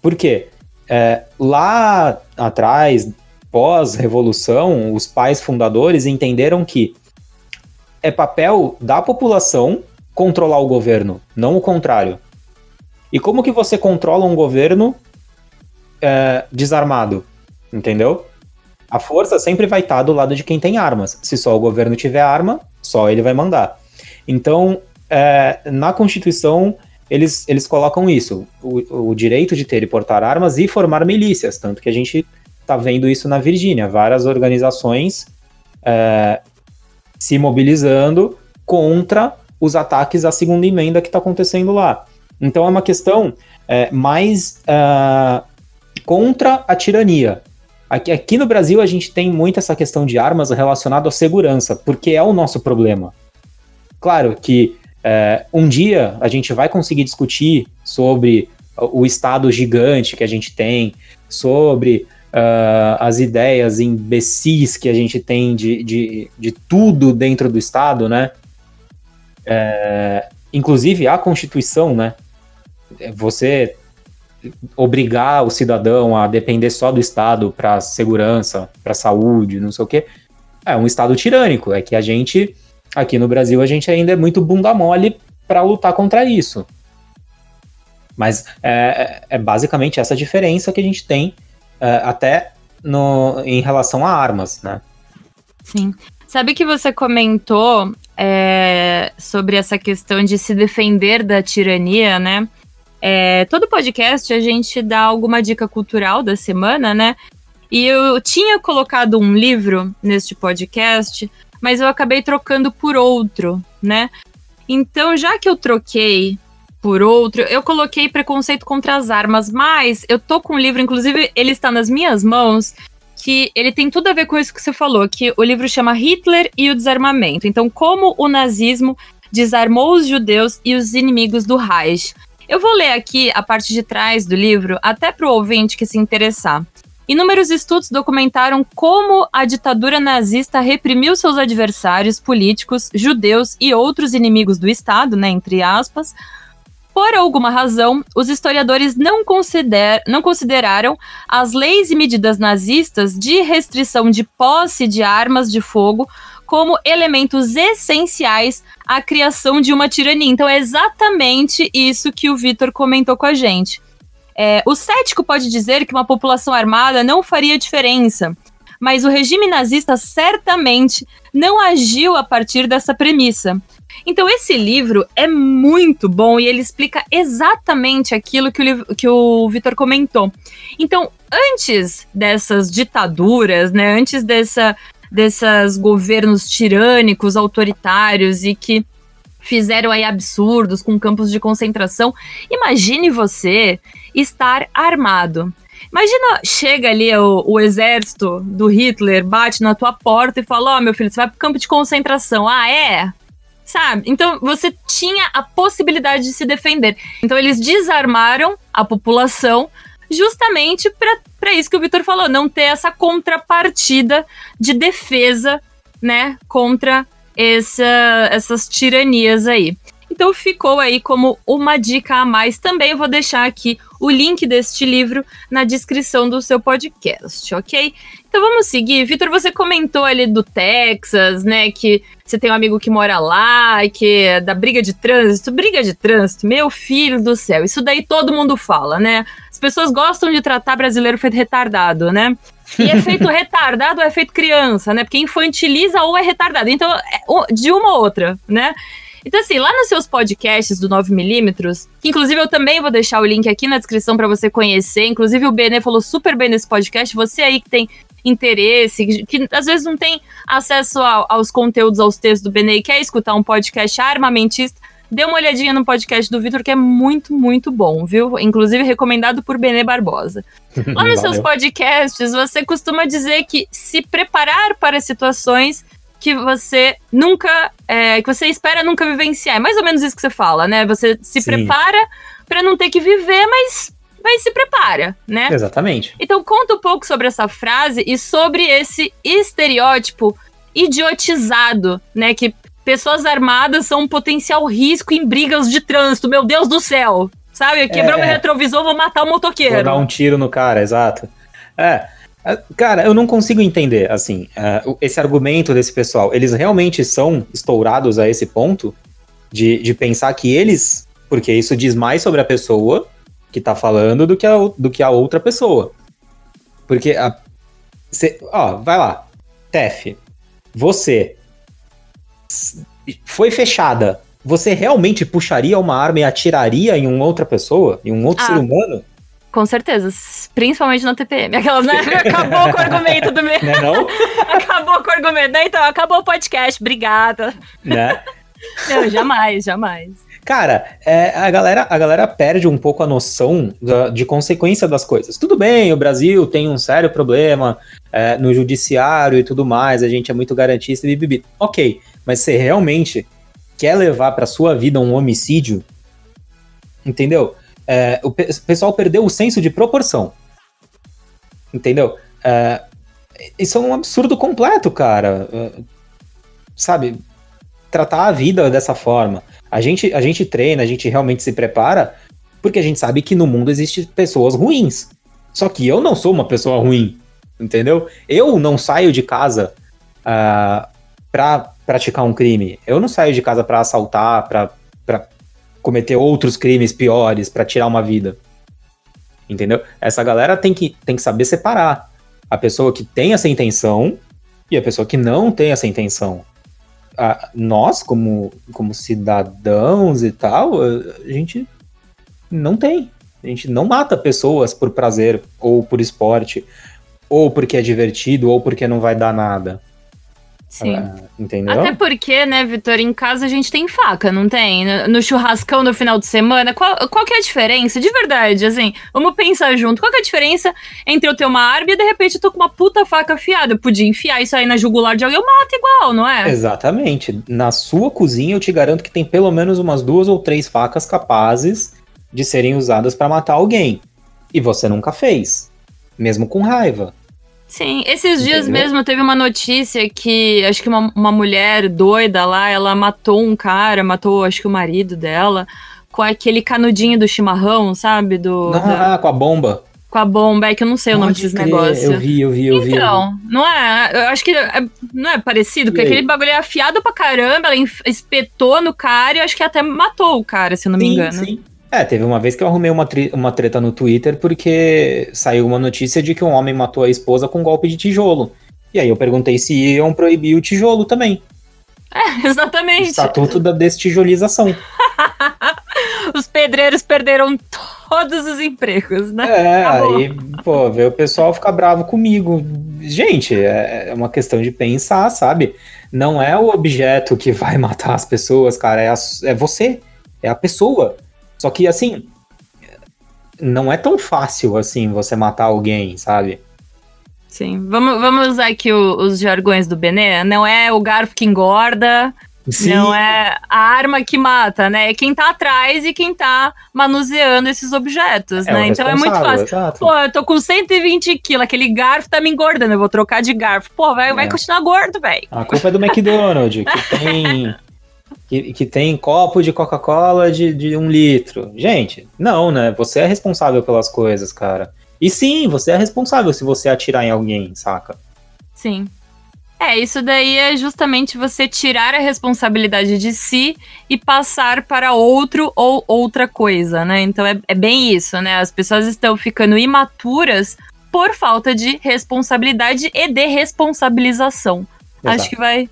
Por quê? É, lá atrás, pós-revolução, os pais fundadores entenderam que é papel da população controlar o governo, não o contrário. E como que você controla um governo é, desarmado? Entendeu? A força sempre vai estar do lado de quem tem armas. Se só o governo tiver arma, só ele vai mandar. Então, é, na Constituição, eles, eles colocam isso: o, o, direito de ter e portar armas e formar milícias. Tanto que a gente está vendo isso na Virgínia. Várias organizações é, se mobilizando contra os ataques à segunda emenda que está acontecendo lá. Então é uma questão é, mais uh, contra a tirania. Aqui, aqui no Brasil a gente tem muito essa questão de armas relacionada à segurança, porque é o nosso problema. Claro que é, um dia a gente vai conseguir discutir sobre o Estado gigante que a gente tem, sobre uh, as ideias imbecis que a gente tem de, de, de tudo dentro do Estado, né? É, inclusive a Constituição, né? Você obrigar o cidadão a depender só do Estado para segurança, para saúde, não sei o quê, é um Estado tirânico. É que a gente, aqui no Brasil, a gente ainda é muito bunda mole para lutar contra isso. Mas é, é, basicamente essa diferença que a gente tem é, até no, em relação a armas, né? Sim. Sabe que você comentou é, sobre essa questão de se defender da tirania, né? É, todo podcast a gente dá alguma dica cultural da semana, né? E eu tinha colocado um livro neste podcast, mas eu acabei trocando por outro, né? Então, já que eu troquei por outro, eu coloquei preconceito contra as armas, mas eu tô com um livro, inclusive ele está nas minhas mãos, que ele tem tudo a ver com isso que você falou, que o livro chama Hitler e o desarmamento. Então, como o nazismo desarmou os judeus e os inimigos do Reich. Eu vou ler aqui a parte de trás do livro, até para o ouvinte que se interessar. Inúmeros estudos documentaram como a ditadura nazista reprimiu seus adversários políticos, judeus e outros inimigos do Estado, né, entre aspas. Por alguma razão, os historiadores não, consider não consideraram as leis e medidas nazistas de restrição de posse de armas de fogo como elementos essenciais à criação de uma tirania. Então é exatamente isso que o Vitor comentou com a gente. É, o cético pode dizer que uma população armada não faria diferença, mas o regime nazista certamente não agiu a partir dessa premissa. Então, esse livro é muito bom e ele explica exatamente aquilo que o, que o Vitor comentou. Então, antes dessas ditaduras, né, antes dessa desses governos tirânicos, autoritários e que fizeram aí absurdos com campos de concentração. Imagine você estar armado. Imagina, chega ali o, o, exército do Hitler, bate na tua porta e fala: Ó, oh, meu filho, você vai pro campo de concentração. Ah, é? Sabe? Então você tinha a possibilidade de se defender. Então eles desarmaram a população justamente para isso que o Vitor falou, não ter essa contrapartida de defesa, né, contra essa, essas tiranias aí. Então ficou aí como uma dica a mais. Também vou deixar aqui o link deste livro na descrição do seu podcast, ok? Então vamos seguir. Vitor, você comentou ali do Texas, né? Que você tem um amigo que mora lá, que é da briga de trânsito. Briga de trânsito, meu filho do céu. Isso daí todo mundo fala, né? As pessoas gostam de tratar brasileiro feito retardado, né? E é feito <laughs> retardado ou é feito criança, né? Porque infantiliza ou é retardado. Então, é de uma ou outra, né? Então, assim, lá nos seus podcasts do 9mm, que inclusive eu também vou deixar o link aqui na descrição para você conhecer. Inclusive, o Benê falou super bem nesse podcast. Você aí que tem interesse, que, que às vezes não tem acesso ao, aos conteúdos, aos textos do Benê e quer escutar um podcast armamentista, dê uma olhadinha no podcast do Vitor, que é muito, muito bom, viu? Inclusive recomendado por Benê Barbosa. <laughs> Lá nos seus podcasts, você costuma dizer que se preparar para situações que você nunca. É, que você espera nunca vivenciar. É mais ou menos isso que você fala, né? Você se Sim. prepara para não ter que viver, mas mas se prepara, né? Exatamente. Então conta um pouco sobre essa frase e sobre esse estereótipo idiotizado, né? Que pessoas armadas são um potencial risco em brigas de trânsito. Meu Deus do céu! Sabe? Quebrou é, meu retrovisor, vou matar o motoqueiro. Vou dar um tiro no cara, exato. É. Ah, Cara, eu não consigo entender, assim, o- esse argumento desse pessoal. Eles realmente são estourados a esse ponto de, de pensar que eles. Porque isso diz mais sobre a pessoa que tá falando do que a, do que a outra pessoa. Porque a. cê- ó, vai lá. Tef, você foi fechada. Você realmente puxaria uma arma e atiraria em uma outra pessoa? Em um outro Ah. ser humano? Com certeza. Principalmente na TPM. Aquelas, né? <laughs> Acabou com o argumento do meu. Né não? <laughs> Acabou com o argumento. Né, Então, acabou o podcast. Obrigada. né? <laughs> Não, jamais, jamais. Cara, é, a, galera, a galera perde um pouco a noção da- de consequência das coisas. Tudo bem, o Brasil tem um sério problema é, no judiciário e tudo mais, a gente é muito garantista e bibibi. Ok, mas você realmente quer levar pra sua vida um homicídio? Entendeu? É, o, pe- o pessoal perdeu o senso de proporção. Entendeu? É, isso é um absurdo completo, cara. É, sabe? Tratar a vida dessa forma. A gente, a gente treina, a gente realmente se prepara, porque a gente sabe que no mundo existem pessoas ruins. Só que eu não sou uma pessoa ruim, entendeu? Eu não saio de casa ah, pra praticar um crime. Eu não saio de casa pra assaltar, pra, pra cometer outros crimes piores, pra tirar uma vida. Entendeu? Essa galera tem que, tem que saber separar a pessoa que tem essa intenção e a pessoa que não tem essa intenção a- nós, como, como cidadãos e tal, a gente não tem. A gente não mata pessoas por prazer, ou por esporte, ou porque é divertido, ou porque não vai dar nada. Sim. Ah, entendeu? Até porque, né, Vitor, em casa a gente tem faca, não tem? No- No churrascão no final de semana, qual, qual que é a diferença? De verdade, assim, vamos pensar junto. Qual que é a diferença entre eu ter uma arma e de repente eu tô com uma puta faca afiada? Eu podia enfiar isso aí na jugular de alguém, eu mato igual, não é? Exatamente. Na sua cozinha, eu te garanto que tem pelo menos umas duas ou três facas capazes de serem usadas para matar alguém. E você nunca fez. Mesmo com raiva. Sim, esses dias Entendeu? mesmo teve uma notícia que acho que uma, uma mulher doida lá, ela matou um cara, matou acho que o marido dela, com aquele canudinho do chimarrão, sabe? Do, da- Ah, com a bomba. com a bomba, é que eu não sei o nome Pode desses negócios. Eu vi, eu vi, eu vi. Então, não é? Eu acho que é- não é parecido, porque aquele bagulho é afiado pra caramba, ela espetou no cara e eu acho que até matou o cara, se eu não me Sim, engano. sim. É, teve uma vez que eu arrumei uma, uma treta no Twitter porque saiu uma notícia de que um homem matou a esposa com um golpe de tijolo. E aí eu perguntei se iam proibir o tijolo também. É, O <laughs> exatamente. estatuto da destijolização. <laughs> Os pedreiros perderam todos os empregos, né? É, Acabou. aí, pô, veio o pessoal ficar bravo comigo. Gente, é é uma questão de pensar, sabe? Não é o objeto que vai <laughs> matar as pessoas, cara, é, a- é você, é a pessoa. Só que, assim, não é tão fácil, assim, você matar alguém, sabe? Sim. Vamos, vamos usar aqui o- os jargões do Benê. Não é o garfo que engorda, não é a arma que mata, né? É quem tá atrás e quem tá manuseando esses objetos, É né? Então é muito fácil. exato. Pô, eu tô com 120 quilos, aquele garfo tá me engordando, eu vou trocar de garfo. Pô, vai, vai É. continuar gordo, velho. A culpa é do <laughs> McDonald's, que tem. <laughs> Que, que tem copo de Coca-Cola de, de um litro. Gente, não, né? Você é responsável pelas coisas, cara. E sim, você é responsável se você atirar em alguém, saca? Sim. É, isso daí é justamente você tirar a responsabilidade de si e passar para outro ou outra coisa, né? Então é, é bem isso, né? As pessoas estão ficando imaturas por falta de responsabilidade e de responsabilização. Acho Exato. que vai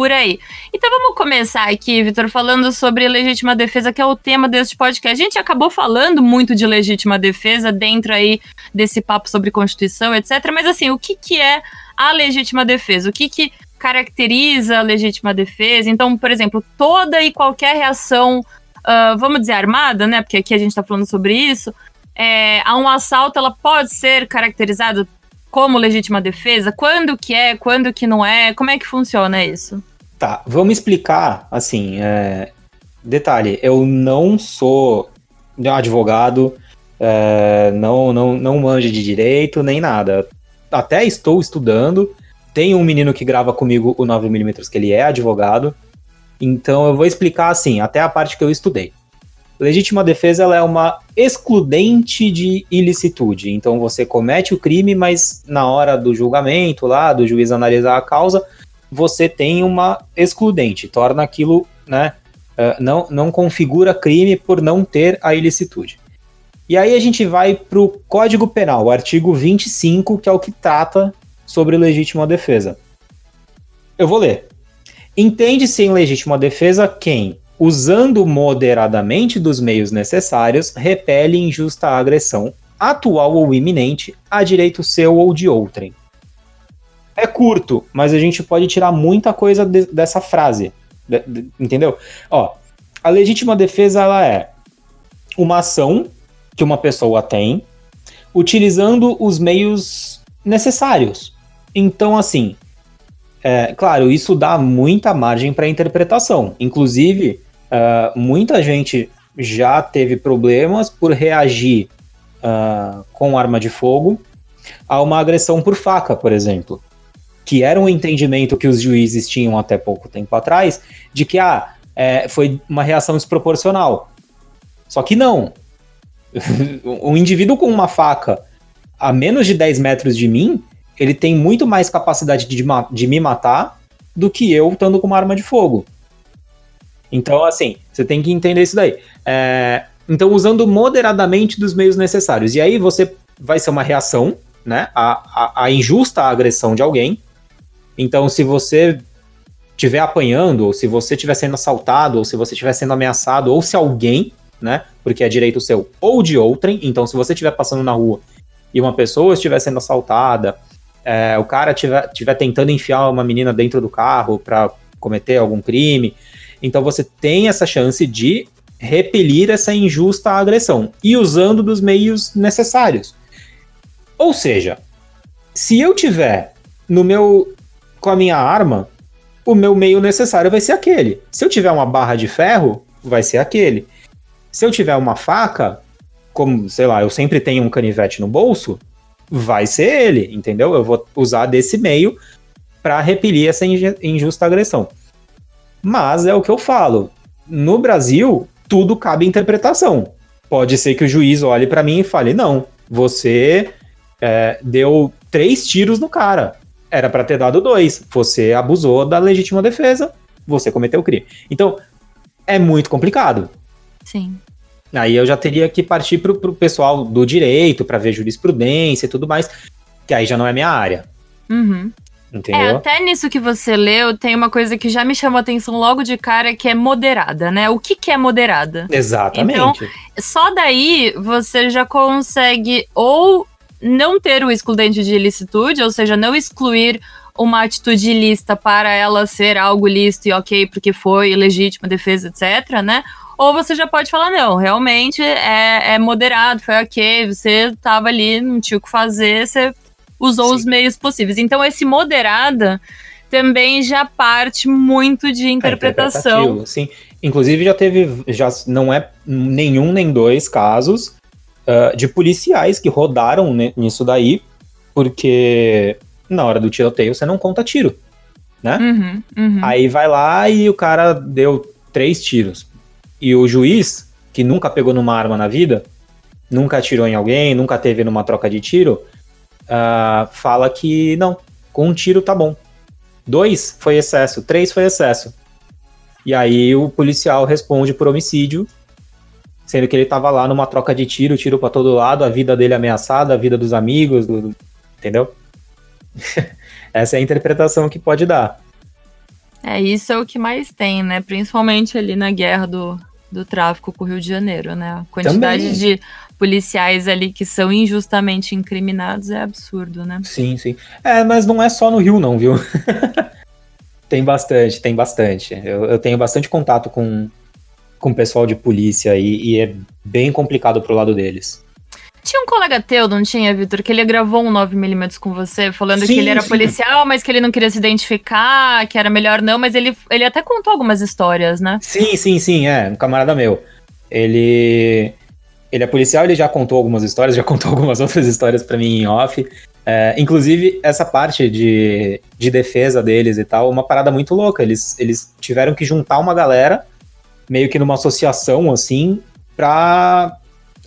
por aí. Então vamos começar aqui, Vitor, falando sobre legítima defesa, que é o tema deste podcast. A gente acabou falando muito de legítima defesa dentro aí desse papo sobre Constituição, etc. Mas assim, o que, que é a legítima defesa? O que, que caracteriza a legítima defesa? Então, por exemplo, toda e qualquer reação, ah, vamos dizer, armada, né? Porque aqui a gente está falando sobre isso. É, a um assalto, ela pode ser caracterizada como legítima defesa? Quando que é? Quando que não é? Como é que funciona isso? Tá, vamos explicar, assim, é, detalhe, eu não sou advogado, é, não, não, não manjo de direito, nem nada. Até estou estudando, tem um menino que grava comigo o 9mm, que ele é advogado, então eu vou explicar, assim, até a parte que eu estudei. Legítima defesa ela é uma excludente de ilicitude. Então você comete o crime, mas na hora do julgamento lá, do juiz analisar a causa, você tem uma excludente, torna aquilo, né, uh, não, não configura crime por não ter a ilicitude. E aí a gente vai para o Código Penal, o artigo 25, que é o que trata sobre legítima defesa. Eu vou ler. Entende-se em legítima defesa quem, usando moderadamente dos meios necessários, repele injusta agressão, atual ou iminente, a direito seu ou de outrem. É curto, mas a gente pode tirar muita coisa de, dessa frase. De, de, entendeu? Ó, a legítima defesa ela é uma ação que uma pessoa tem utilizando os meios necessários. Então, assim, é, claro, isso dá muita margem para interpretação. Inclusive, uh, muita gente já teve problemas por reagir uh, com arma de fogo a uma agressão por faca, por exemplo. Que era um entendimento que os juízes tinham até pouco tempo atrás, de que ah, é, foi uma reação desproporcional. Só que não. <laughs> um indivíduo com uma faca a menos de 10 metros de mim, ele tem muito mais capacidade de, de me matar do que eu estando com uma arma de fogo. Então, assim, você tem que entender isso daí. É, então, usando moderadamente dos meios necessários. E aí você vai ser uma reação, né? A, a, a injusta agressão de alguém. Então, se você estiver apanhando, ou se você estiver sendo assaltado, ou se você estiver sendo ameaçado, ou se alguém, né? Porque é direito seu ou de outrem. Então, se você estiver passando na rua e uma pessoa estiver sendo assaltada, é, o cara estiver tentando enfiar uma menina dentro do carro para cometer algum crime. Então você tem essa chance de repelir essa injusta agressão e usando dos meios necessários. Ou seja, se eu tiver no meu com a minha arma, o meu meio necessário vai ser aquele. Se eu tiver uma barra de ferro, vai ser aquele. Se eu tiver uma faca, como, sei lá, eu sempre tenho um canivete no bolso, vai ser ele, entendeu? Eu vou usar desse meio para repelir essa injusta agressão. Mas é o que eu falo. No Brasil, tudo cabe interpretação. Pode ser que o juiz olhe para mim e fale: não, você é, deu três tiros no cara. Era para ter dado dois. Você abusou da legítima defesa. Você cometeu o crime. Então, é muito complicado. Sim. Aí eu já teria que partir pro, pro pessoal do direito para ver jurisprudência e tudo mais, que aí já não é minha área. Uhum. Entendeu? É, até nisso que você leu, tem uma coisa que já me chamou a atenção logo de cara, que é moderada, né? O que, que é moderada? Exatamente. Então, só daí você já consegue ou não ter o excludente de ilicitude, ou seja, não excluir uma atitude ilícita para ela ser algo lícito e ok, porque foi legítima defesa, etc., né? Ou você já pode falar, não, realmente é, é moderado, foi ok, você tava ali, não tinha o que fazer, você usou Sim. os meios possíveis. Então, esse moderada também já parte muito de é interpretação. É sim, inclusive já teve, já não é nenhum nem dois casos uh, de policiais que rodaram nisso daí, porque na hora do tiroteio você não conta tiro, né? Uhum, uhum. Aí vai lá e o cara deu três tiros e o juiz, que nunca pegou numa arma na vida, nunca atirou em alguém, nunca teve numa troca de tiro, uh, fala que não, com um tiro tá bom. Dois foi excesso, três foi excesso. E aí o policial responde por homicídio, sendo que ele tava lá numa troca de tiro, tiro para todo lado, a vida dele ameaçada, a vida dos amigos, do, entendeu? <laughs> Essa é a interpretação que pode dar. É, isso é o que mais tem, né? Principalmente ali na guerra do, do tráfico com o Rio de Janeiro, né? A quantidade Também. de policiais ali que são injustamente incriminados é absurdo, né? Sim, sim. É, mas não é só no Rio, não, viu? <laughs> tem bastante, tem bastante. Eu, eu, tenho bastante contato com, com o pessoal de polícia e, e é bem complicado pro lado deles. Tinha um colega teu, não tinha, Vitor, que ele gravou um 9mm com você, falando sim, que ele era sim. policial, mas que ele não queria se identificar, que era melhor não, mas ele, ele até contou algumas histórias, né? Sim, sim, sim, é, um camarada meu. Ele, ele é policial, ele já contou algumas histórias, já contou <laughs> algumas outras histórias para mim em off. É, inclusive, essa parte de, de defesa deles e tal, uma parada muito louca. Eles, eles tiveram que juntar uma galera, meio que numa associação, assim, para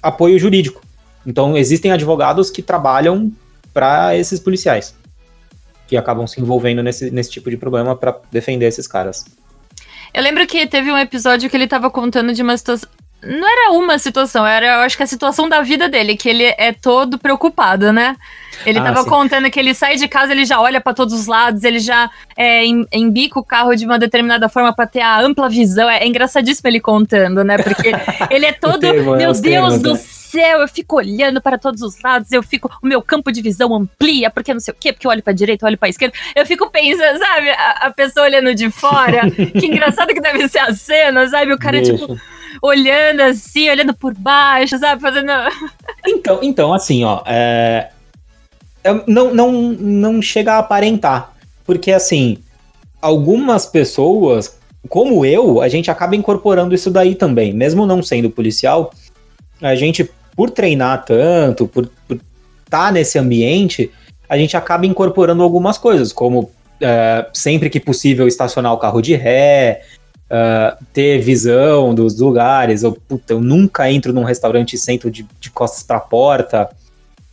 apoio jurídico. Então, existem advogados que trabalham para esses policiais, que acabam se envolvendo nesse, nesse tipo de problema para defender esses caras. Eu lembro que teve um episódio que ele tava contando de uma situação. Não era uma situação, era, eu acho que a situação da vida dele, que ele é todo preocupado, né? Ele Ah, tava sim. contando que ele sai de casa, ele já olha pra todos os lados, ele já é, em- embica o carro de uma determinada forma pra ter a ampla visão. É, é engraçadíssimo ele contando, né? Porque <laughs> ele é todo. termo, é, meu Deus termos, do né? céu, eu fico olhando para todos os lados, eu fico. O meu campo de visão amplia, porque não sei o quê, porque eu olho pra direita, eu olho pra esquerda. Eu fico pensando, sabe? A, a pessoa olhando de fora. que engraçado que deve ser a cena, sabe? O cara, tipo, Deixa. Olhando assim, olhando por baixo, sabe? Fazendo. Então, então assim, ó, é, é- não, não, não chega a aparentar, porque assim, algumas pessoas, como eu, a gente acaba incorporando isso daí também, mesmo não sendo policial, a gente, por treinar tanto, por estar nesse ambiente, a gente acaba incorporando algumas coisas, como é, sempre que possível estacionar o carro de ré, é, ter visão dos lugares. Eu, puta, eu nunca entro num restaurante e sento de, de costas para a porta.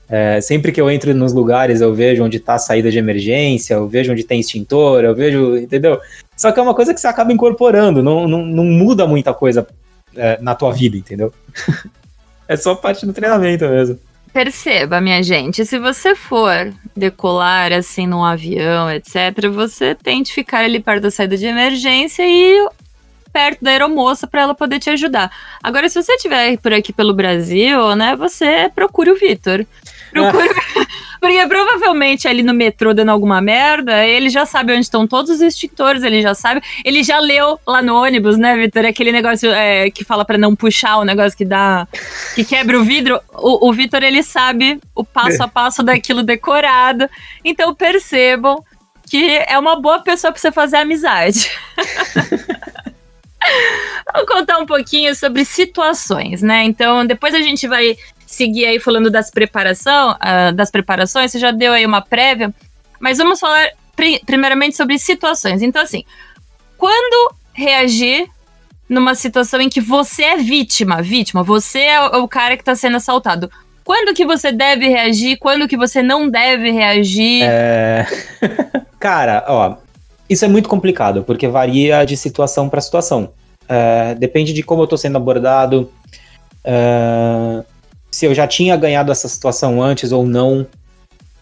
É, sempre que eu entro nos lugares, eu vejo onde está a saída de emergência, eu vejo onde tem extintor, eu vejo, entendeu? Só que é uma coisa que você acaba incorporando, não, não, não muda muita coisa é, na tua vida, entendeu? <laughs> é só parte do treinamento mesmo. Perceba, minha gente, se você for decolar assim num avião, etc., você tente ficar ali perto da saída de emergência e perto da aeromoça para ela poder te ajudar. Agora, se você estiver por aqui pelo Brasil, né, você procure o Vitor. Procure. <laughs> Porque provavelmente ali no metrô dando alguma merda, ele já sabe onde estão todos os extintores, ele já sabe. Ele já leu lá no ônibus, né, Vitor? Aquele negócio é, que fala para não puxar, o negócio que dá. que quebra o vidro. O, o Vitor, ele sabe o passo a passo daquilo decorado. Então percebam que é uma boa pessoa para você fazer amizade. <laughs> Vou contar um pouquinho sobre situações, né? Então, depois a gente vai seguir aí falando das preparação, ah, das preparações. Você já deu aí uma prévia, mas vamos falar pri- primeiramente sobre situações. Então, assim, quando reagir numa situação em que você é vítima, vítima, você é o, o cara que tá sendo assaltado. Quando que você deve reagir? Quando que você não deve reagir? É... <laughs> Cara, ó, isso é muito complicado, porque varia de situação para situação. É, depende de como eu tô sendo abordado, é, se eu já tinha ganhado essa situação antes ou não.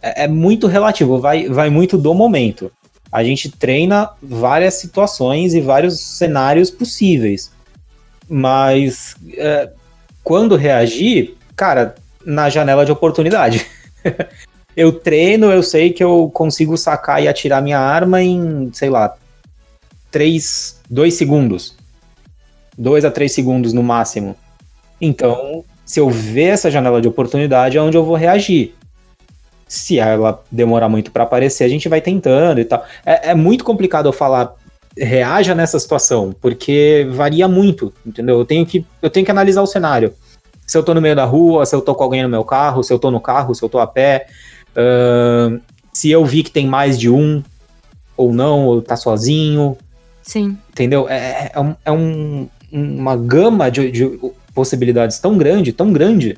É, é muito relativo, vai, vai muito do momento. A gente treina várias situações e vários cenários possíveis. Mas é, quando reagir, cara, na janela de oportunidade. <laughs> eu treino, eu sei que eu consigo sacar e atirar minha arma em, sei lá, 3, 2 segundos. 2 a 3 segundos no máximo. Então, se eu ver essa janela de oportunidade, é onde eu vou reagir. Se ela demorar muito para aparecer, a gente vai tentando e tal. É, é muito complicado eu falar reaja nessa situação, porque varia muito, entendeu? Eu tenho que, eu tenho que analisar o cenário. Se eu tô no meio da rua, se eu tô com alguém no meu carro, se eu tô no carro, se eu tô a pé, ahn, se eu vi que tem mais de um ou não, ou tá sozinho, Sim. entendeu? É, é, um- é um- uma gama de, de possibilidades tão grande, tão grande,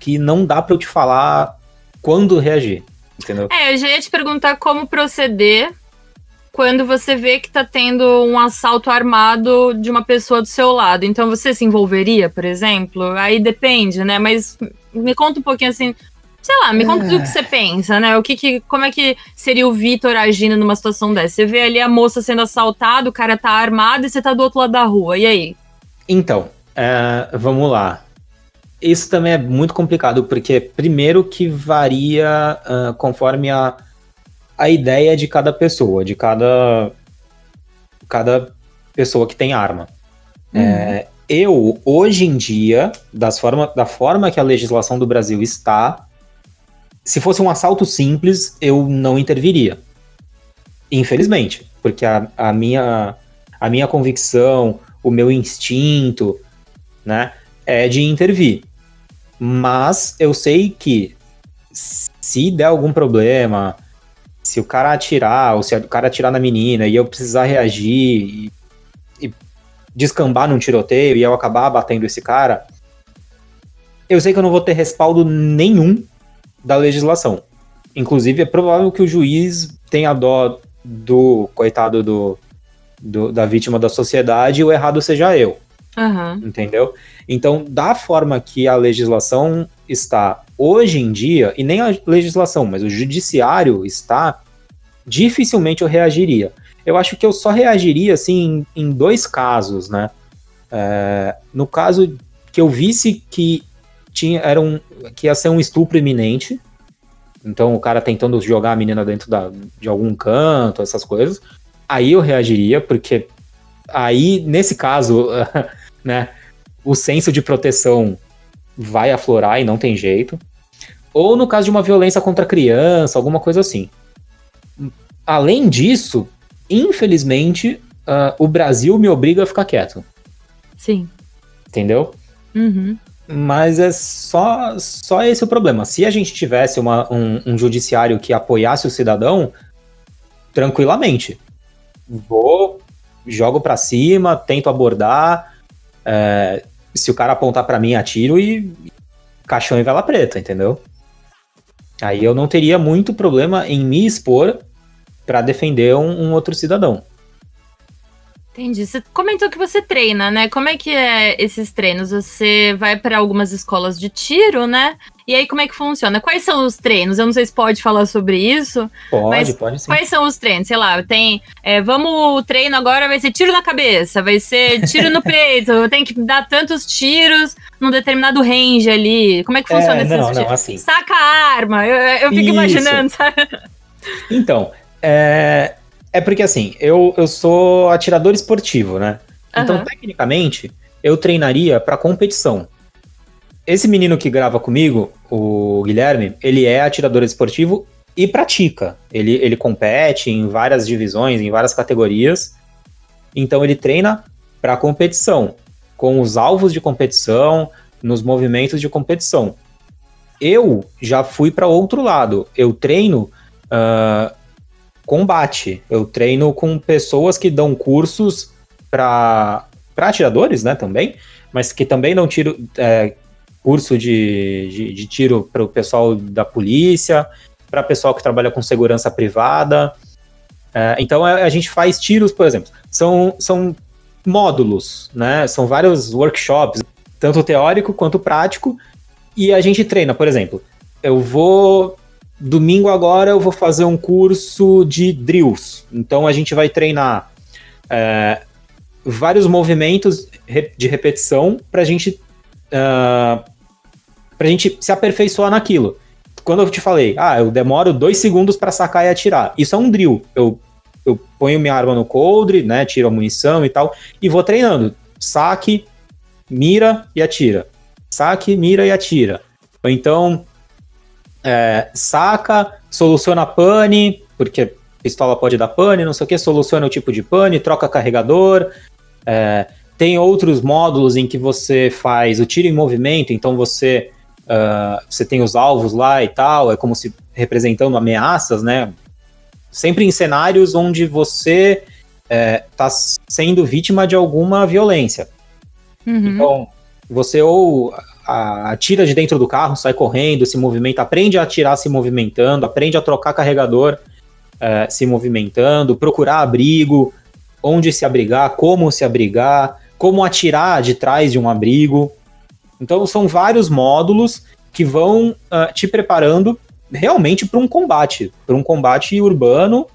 que não dá pra eu te falar quando reagir, entendeu? É, eu já ia te perguntar como proceder quando você vê que tá tendo um assalto armado de uma pessoa do seu lado. Então você se envolveria, por exemplo? Aí depende, né? Mas me conta um pouquinho assim. Sei lá, me conta do que você pensa, né? O que, que como é que seria o Vitor agindo numa situação dessa? Você vê ali a moça sendo assaltada, o cara tá armado e você tá do outro lado da rua. E aí? Então, é, vamos lá. Isso também é muito complicado, porque primeiro que varia ah, conforme a, a ideia de cada pessoa, de cada, cada pessoa que tem arma. É, eu, hoje em dia, das forma, da forma que a legislação do Brasil está, se fosse um assalto simples, eu não interviria. Infelizmente, porque a, a minha, a minha convicção, o meu instinto, né, é de intervir. Mas eu sei que se der algum problema, se o cara atirar, ou se o cara atirar na menina e eu precisar reagir e, e descambar num tiroteio e eu acabar batendo esse cara, eu sei que eu não vou ter respaldo nenhum da legislação. Inclusive, é provável que o juiz tenha dó do coitado do, do da vítima da sociedade e o errado seja eu. Uhum. Entendeu? Então, da forma que a legislação está hoje em dia, e nem a legislação, mas o judiciário está, dificilmente eu reagiria. Eu acho que eu só reagiria assim em, em dois casos, né? É, no caso que eu visse que tinha era um que ia ser um estupro iminente, então o cara tentando jogar a menina dentro da, de algum canto, essas coisas, aí eu reagiria, porque aí nesse caso, <laughs> né, o senso de proteção vai aflorar e não tem jeito. Ou no caso de uma violência contra a criança, alguma coisa assim. Além disso, infelizmente, uh, o Brasil me obriga a ficar quieto. Sim. Entendeu? Uhum. Mas é só, só esse o problema. Se a gente tivesse uma, um, um judiciário que apoiasse o cidadão, tranquilamente. Vou, jogo para cima, tento abordar. É, se o cara apontar para mim, atiro e caixão e vela preta, entendeu? Aí eu não teria muito problema em me expor para defender um, um outro cidadão. Entendi. Você comentou que você treina, né? Como é que é esses treinos? Você vai para algumas escolas de tiro, né? E aí como é que funciona? Quais são os treinos? Eu não sei se pode falar sobre isso. Pode, pode sim. Quais são os treinos? Sei lá, tem. É, vamos, o treino agora vai ser tiro na cabeça, vai ser tiro no <laughs> peito, tem que dar tantos tiros num determinado range ali. Como é que funciona É, esses não, não, assim. Saca a arma. Eu, eu fico Isso. imaginando, sabe? Então, é, é porque assim, eu, eu sou atirador esportivo, né? Então, Aham. tecnicamente, eu treinaria para competição. Esse menino que grava comigo, o Guilherme, ele é atirador esportivo e pratica. Ele, ele compete em várias divisões, em várias categorias. Então, ele treina para competição, com os alvos de competição, nos movimentos de competição. Eu já fui para outro lado. Eu treino ah, combate. Eu treino com pessoas que dão cursos para atiradores, né, também, mas que também dão tiro, é, curso de, de, de tiro para o pessoal da polícia, para pessoal que trabalha com segurança privada. É, então a, a gente faz tiros, por exemplo, são, são módulos, né? São vários workshops, tanto teórico quanto prático, e a gente treina, por exemplo, eu vou domingo agora eu vou fazer um curso de drills. Então a gente vai treinar é, vários movimentos de repetição para a gente ah, pra gente se aperfeiçoar naquilo. Quando eu te falei, ah, eu demoro dois segundos para sacar e atirar. Isso é um drill. Eu, eu ponho minha arma no coldre, né? Tiro a munição e tal, e vou treinando. Saque, mira e atira. Saque, mira e atira. Ou então, é, saca, soluciona pane, porque pistola pode dar pane, não sei o que, soluciona o tipo de pane, troca carregador. É, tem outros módulos em que você faz o tiro em movimento, então você, ah, você tem os alvos lá e tal, é como se representando ameaças, né? Sempre em cenários onde você está sendo vítima de alguma violência. Uhum. Então, você ou atira de dentro do carro, sai correndo, se movimenta, aprende a atirar se movimentando, aprende a trocar carregador eh, se movimentando, procurar abrigo, onde se abrigar, como se abrigar, como atirar de trás de um abrigo. Então, são vários módulos que vão ah, te preparando realmente para um combate, para um combate urbano,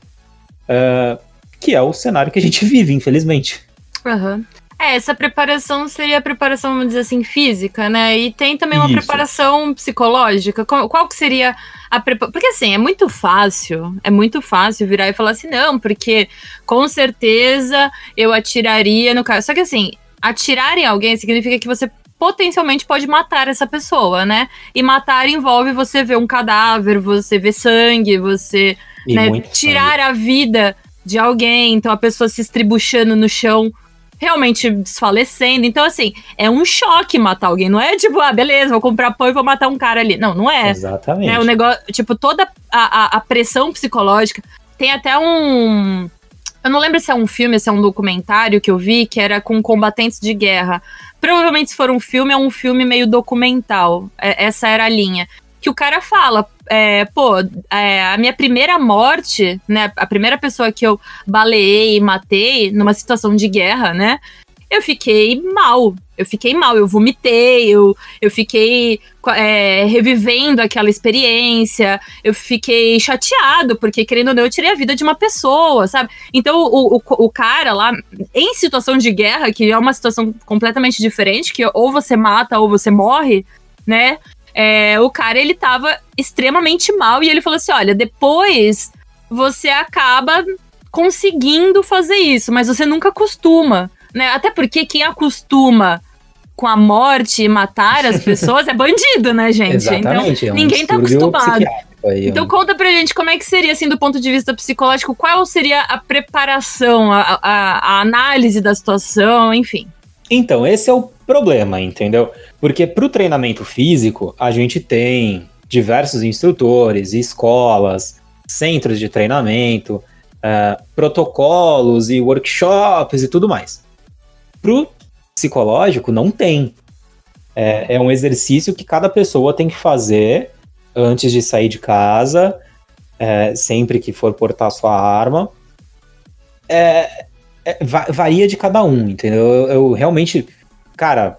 eh, que é o cenário que a gente <laughs> vive, infelizmente. Aham. É, essa preparação seria a preparação, vamos dizer assim, física, né? E tem também uma Isso. preparação psicológica. Qual, qual que seria a preparação? Porque assim, é muito fácil, é muito fácil virar e falar assim, não, porque com certeza eu atiraria no cara. Só que assim, atirar em alguém significa que você potencialmente pode matar essa pessoa, né? E matar envolve você ver um cadáver, você ver sangue, você né, tirar a vida de alguém, então a pessoa se estribuchando no chão, realmente desfalecendo. Então, assim, é um choque matar alguém. Não é tipo, ah, beleza, vou comprar pão e vou matar um cara ali. Não, não é. Exatamente. Né, o negócio, tipo, toda a, a, a pressão psicológica. Tem até um. Eu não lembro se é um filme, se é um documentário que eu vi, que era com combatentes de guerra. Provavelmente, se for um filme, é um filme meio documental. É, essa era a linha. Que o cara fala, é, pô, é, a minha primeira morte, né? A primeira pessoa que eu baleei e matei numa situação de guerra, né? Eu fiquei mal. Eu fiquei mal, eu vomitei, eu, eu fiquei é, revivendo aquela experiência, eu fiquei chateado, porque querendo ou não, eu tirei a vida de uma pessoa, sabe? Então o, o, o cara lá, em situação de guerra, que é uma situação completamente diferente, que ou você mata ou você morre, né? É, o cara ele tava extremamente mal e ele falou assim: olha, depois você acaba conseguindo fazer isso, mas você nunca costuma. Né? Até porque quem acostuma com a morte e matar as <laughs> pessoas é bandido, né, gente? Exatamente, então, é um ninguém tá acostumado. Aí, então conta pra gente como é que seria, assim, do ponto de vista psicológico, qual seria a preparação, a, a, a análise da situação, enfim. Então, esse é o problema, entendeu? Porque para o treinamento físico, a gente tem diversos instrutores, escolas, centros de treinamento, uh, protocolos e workshops e tudo mais. Para o psicológico, não tem. É, é, um exercício que cada pessoa tem que fazer antes de sair de casa, é, sempre que for portar sua arma. É, é varia de cada um, entendeu? Eu, eu realmente. Cara,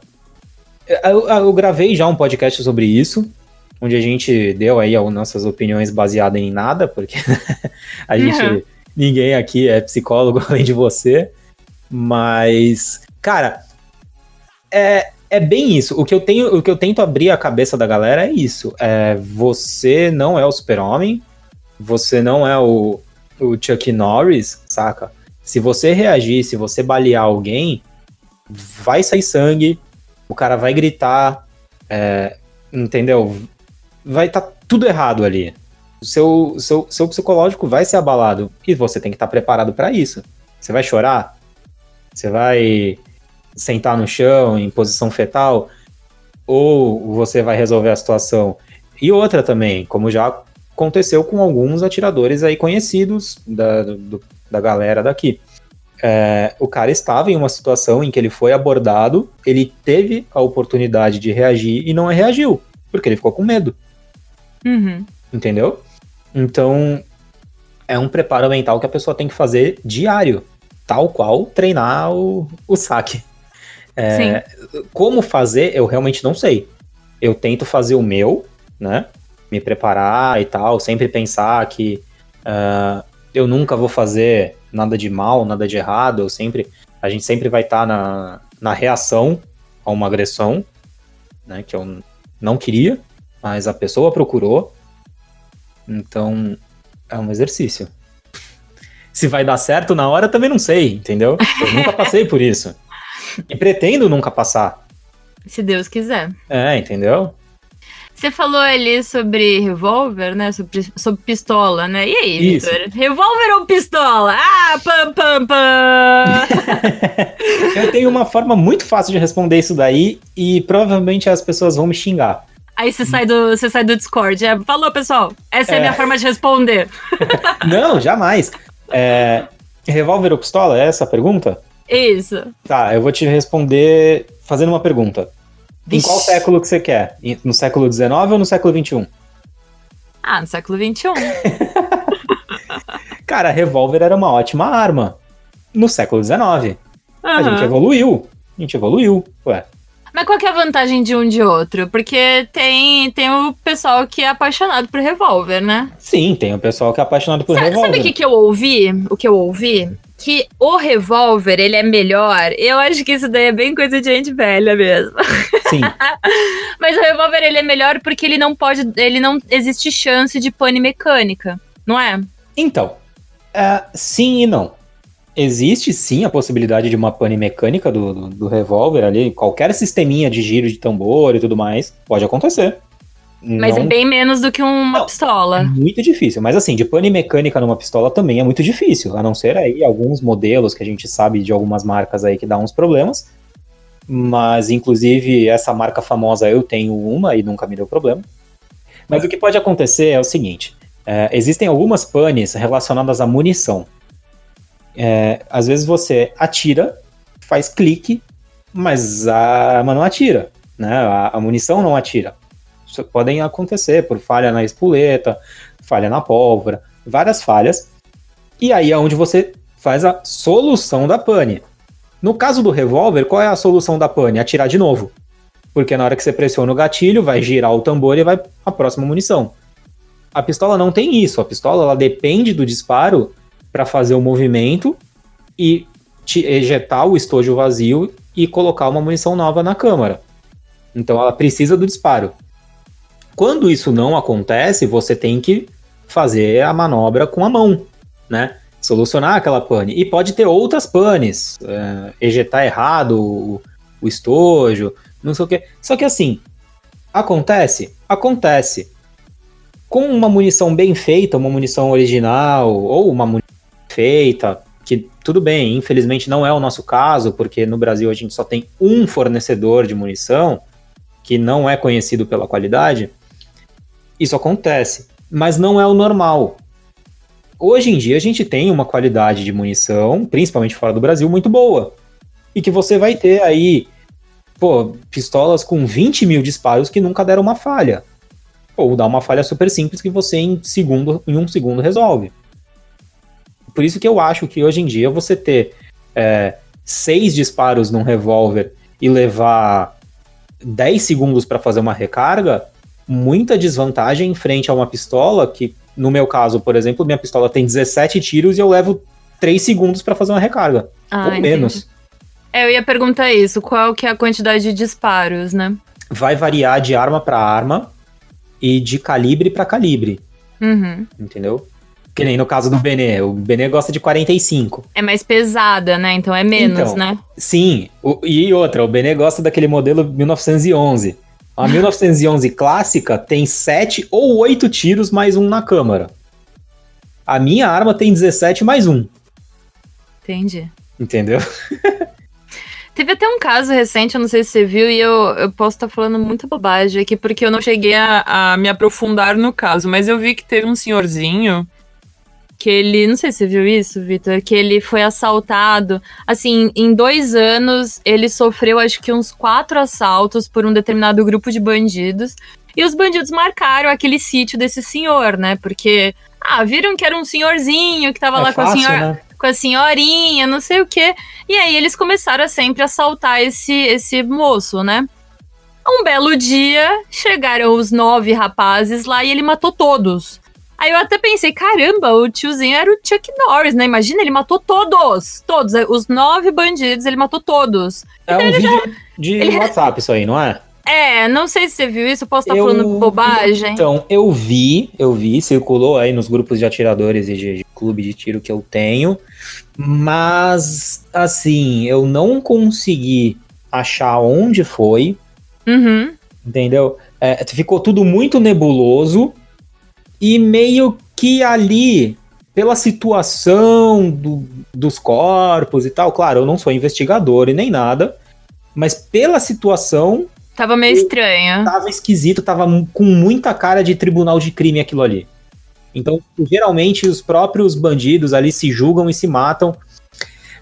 eu, eu, gravei já um podcast sobre isso, onde a gente deu aí as nossas opiniões baseadas em nada, porque <laughs> a gente. Uhum. Ninguém aqui é psicólogo <laughs> além de você. Mas Cara, é, é bem isso. O que eu tenho, o que eu tento abrir a cabeça da galera é isso. É, você não é o super-homem, você não é o, o Chuck Norris, saca? Se você reagir, se você balear alguém, vai sair sangue, o cara vai gritar, é, entendeu? Vai estar tá tudo errado ali. O seu, seu, seu psicológico vai ser abalado e você tem que estar tá preparado para isso. Você vai chorar? Você vai sentar no chão em posição fetal, ou você vai resolver a situação. E outra também, como já aconteceu com alguns atiradores aí conhecidos da, do, da galera daqui. É, o cara estava em uma situação em que ele foi abordado, ele teve a oportunidade de reagir e não reagiu, porque ele ficou com medo. Uhum. Entendeu? Então, é um preparo mental que a pessoa tem que fazer diário, tal qual treinar o, o saque. É, como fazer, eu realmente não sei. Eu tento fazer o meu, né? Me preparar e tal, sempre pensar que uh, eu nunca vou fazer nada de mal, nada de errado. Eu sempre, a gente sempre vai estar tá na, na reação a uma agressão, né? Que eu não queria, mas a pessoa procurou. Então, é um exercício. Se vai dar certo na hora, também não sei, entendeu? Eu nunca <laughs> passei por isso. E pretendo nunca passar. Se Deus quiser. É, entendeu? Você falou ali sobre revólver, né? Sobre, sobre pistola, né? E aí, Vitor? Revólver ou pistola? Ah, pam, pam, pam! <laughs> Eu tenho uma forma muito fácil de responder isso daí e provavelmente as pessoas vão me xingar. Aí você sai do, você sai do Discord. É, falou, pessoal. Essa é, é a minha forma de responder. <laughs> Não, jamais. É, revólver ou pistola? É essa a pergunta? Isso. Tá, eu vou te responder fazendo uma pergunta. Em qual século que você quer? No século XIX ou no século XXI? Ah, no século XXI. <laughs> Cara, revólver era uma ótima arma. No século XIX. Uhum. A gente evoluiu. A gente evoluiu, ué. Mas qual que é a vantagem de um de outro? Porque tem, tem o pessoal que é apaixonado por revólver, né? Sim, tem o pessoal que é apaixonado por revólver. Sabe o que, que eu ouvi? O que eu ouvi? Que o revólver, ele é melhor, eu acho que isso daí é bem coisa de gente velha mesmo. Sim. <laughs> Mas o revólver, ele é melhor porque ele não pode, ele não existe chance de pane mecânica, não é? Então, uh, sim e não. Existe sim a possibilidade de uma pane mecânica do, do, do revólver ali, qualquer sisteminha de giro de tambor e tudo mais, pode acontecer. Mas é não... é bem menos do que uma não, pistola. É muito difícil. Mas assim, de pane mecânica numa pistola também é muito difícil. A não ser aí alguns modelos que a gente sabe de algumas marcas aí que dá uns problemas. Mas, inclusive, essa marca famosa eu tenho uma e nunca me deu problema. Mas o que pode acontecer é o seguinte: é, existem algumas panes relacionadas à munição. É, às vezes você atira, faz clique, mas a arma não atira, né? A, a munição não atira. Podem acontecer por falha na espoleta, falha na pólvora, várias falhas. E aí é onde você faz a solução da pane. No caso do revólver, qual é a solução da pane? Atirar de novo. Porque na hora que você pressiona o gatilho, vai girar o tambor e vai a próxima munição. A pistola não tem isso. A pistola ela depende do disparo para fazer o movimento e ejetar o estojo vazio e colocar uma munição nova na câmara. Então ela precisa do disparo. Quando isso não acontece, você tem que fazer a manobra com a mão, né? Solucionar aquela pane. E pode ter outras panes, é, ejetar errado o, o estojo, não sei o que. Só que assim, acontece? Acontece. Com uma munição bem feita, uma munição original, ou uma munição feita, que tudo bem, infelizmente não é o nosso caso, porque no Brasil a gente só tem um fornecedor de munição, que não é conhecido pela qualidade, isso acontece. Mas não é o normal. Hoje em dia a gente tem uma qualidade de munição, principalmente fora do Brasil, muito boa. E que você vai ter aí pô, pistolas com 20 mil disparos que nunca deram uma falha. Ou dá uma falha super simples que você em, segundo, em um segundo resolve. Por isso que eu acho que hoje em dia você ter é, seis disparos num revólver e levar 10 segundos para fazer uma recarga, muita desvantagem em frente a uma pistola que, no meu caso, por exemplo, minha pistola tem 17 tiros e eu levo 3 segundos para fazer uma recarga. Ah, ou entendi. menos. É, eu ia perguntar isso, qual que é a quantidade de disparos, né? Vai variar de arma para arma e de calibre para calibre. Uhum. Entendeu? Que nem no caso do Benê. O Benê gosta de 45. É mais pesada, né? Então é menos, então, né? Sim. O, e outra, o Benê gosta daquele modelo 1911. A 1911 clássica tem 7 ou 8 tiros mais um na câmara. A minha arma tem 17 mais um. Entendi. Entendeu? <laughs> Teve até um caso recente, eu não sei se você viu, e eu, eu posso estar tá falando muita bobagem aqui, porque eu não cheguei a, a me aprofundar no caso, mas eu vi que teve um senhorzinho que ele, não sei se você viu isso, Vitor, que ele foi assaltado. Assim, em dois anos, ele sofreu acho que uns quatro assaltos por um determinado grupo de bandidos. E os bandidos marcaram aquele sítio desse senhor, né? Porque, ah, viram que era um senhorzinho que tava é lá fácil, com a senhora. Né? Com a senhorinha, não sei o quê. E aí eles começaram a sempre assaltar esse, esse moço, né? Um belo dia, chegaram os nove rapazes lá e ele matou todos. Aí eu até pensei, caramba, o tiozinho era o Chuck Norris, né? Imagina, ele matou todos, todos, os nove bandidos, ele matou todos. É então um vídeo já... de ele... WhatsApp isso aí, não é? É, não sei se você viu isso, posso estar eu... falando bobagem. Então, eu vi, eu vi, circulou aí nos grupos de atiradores e de, de clube de tiro que eu tenho, mas, assim, eu não consegui achar onde foi, uhum. entendeu? É, ficou tudo muito nebuloso, e meio que ali, pela situação do, dos corpos e tal, claro, eu não sou investigador e nem nada, mas pela situação. Tava meio estranho. Tava esquisito, tava com muita cara de tribunal de crime aquilo ali. Então, geralmente, os próprios bandidos ali se julgam e se matam.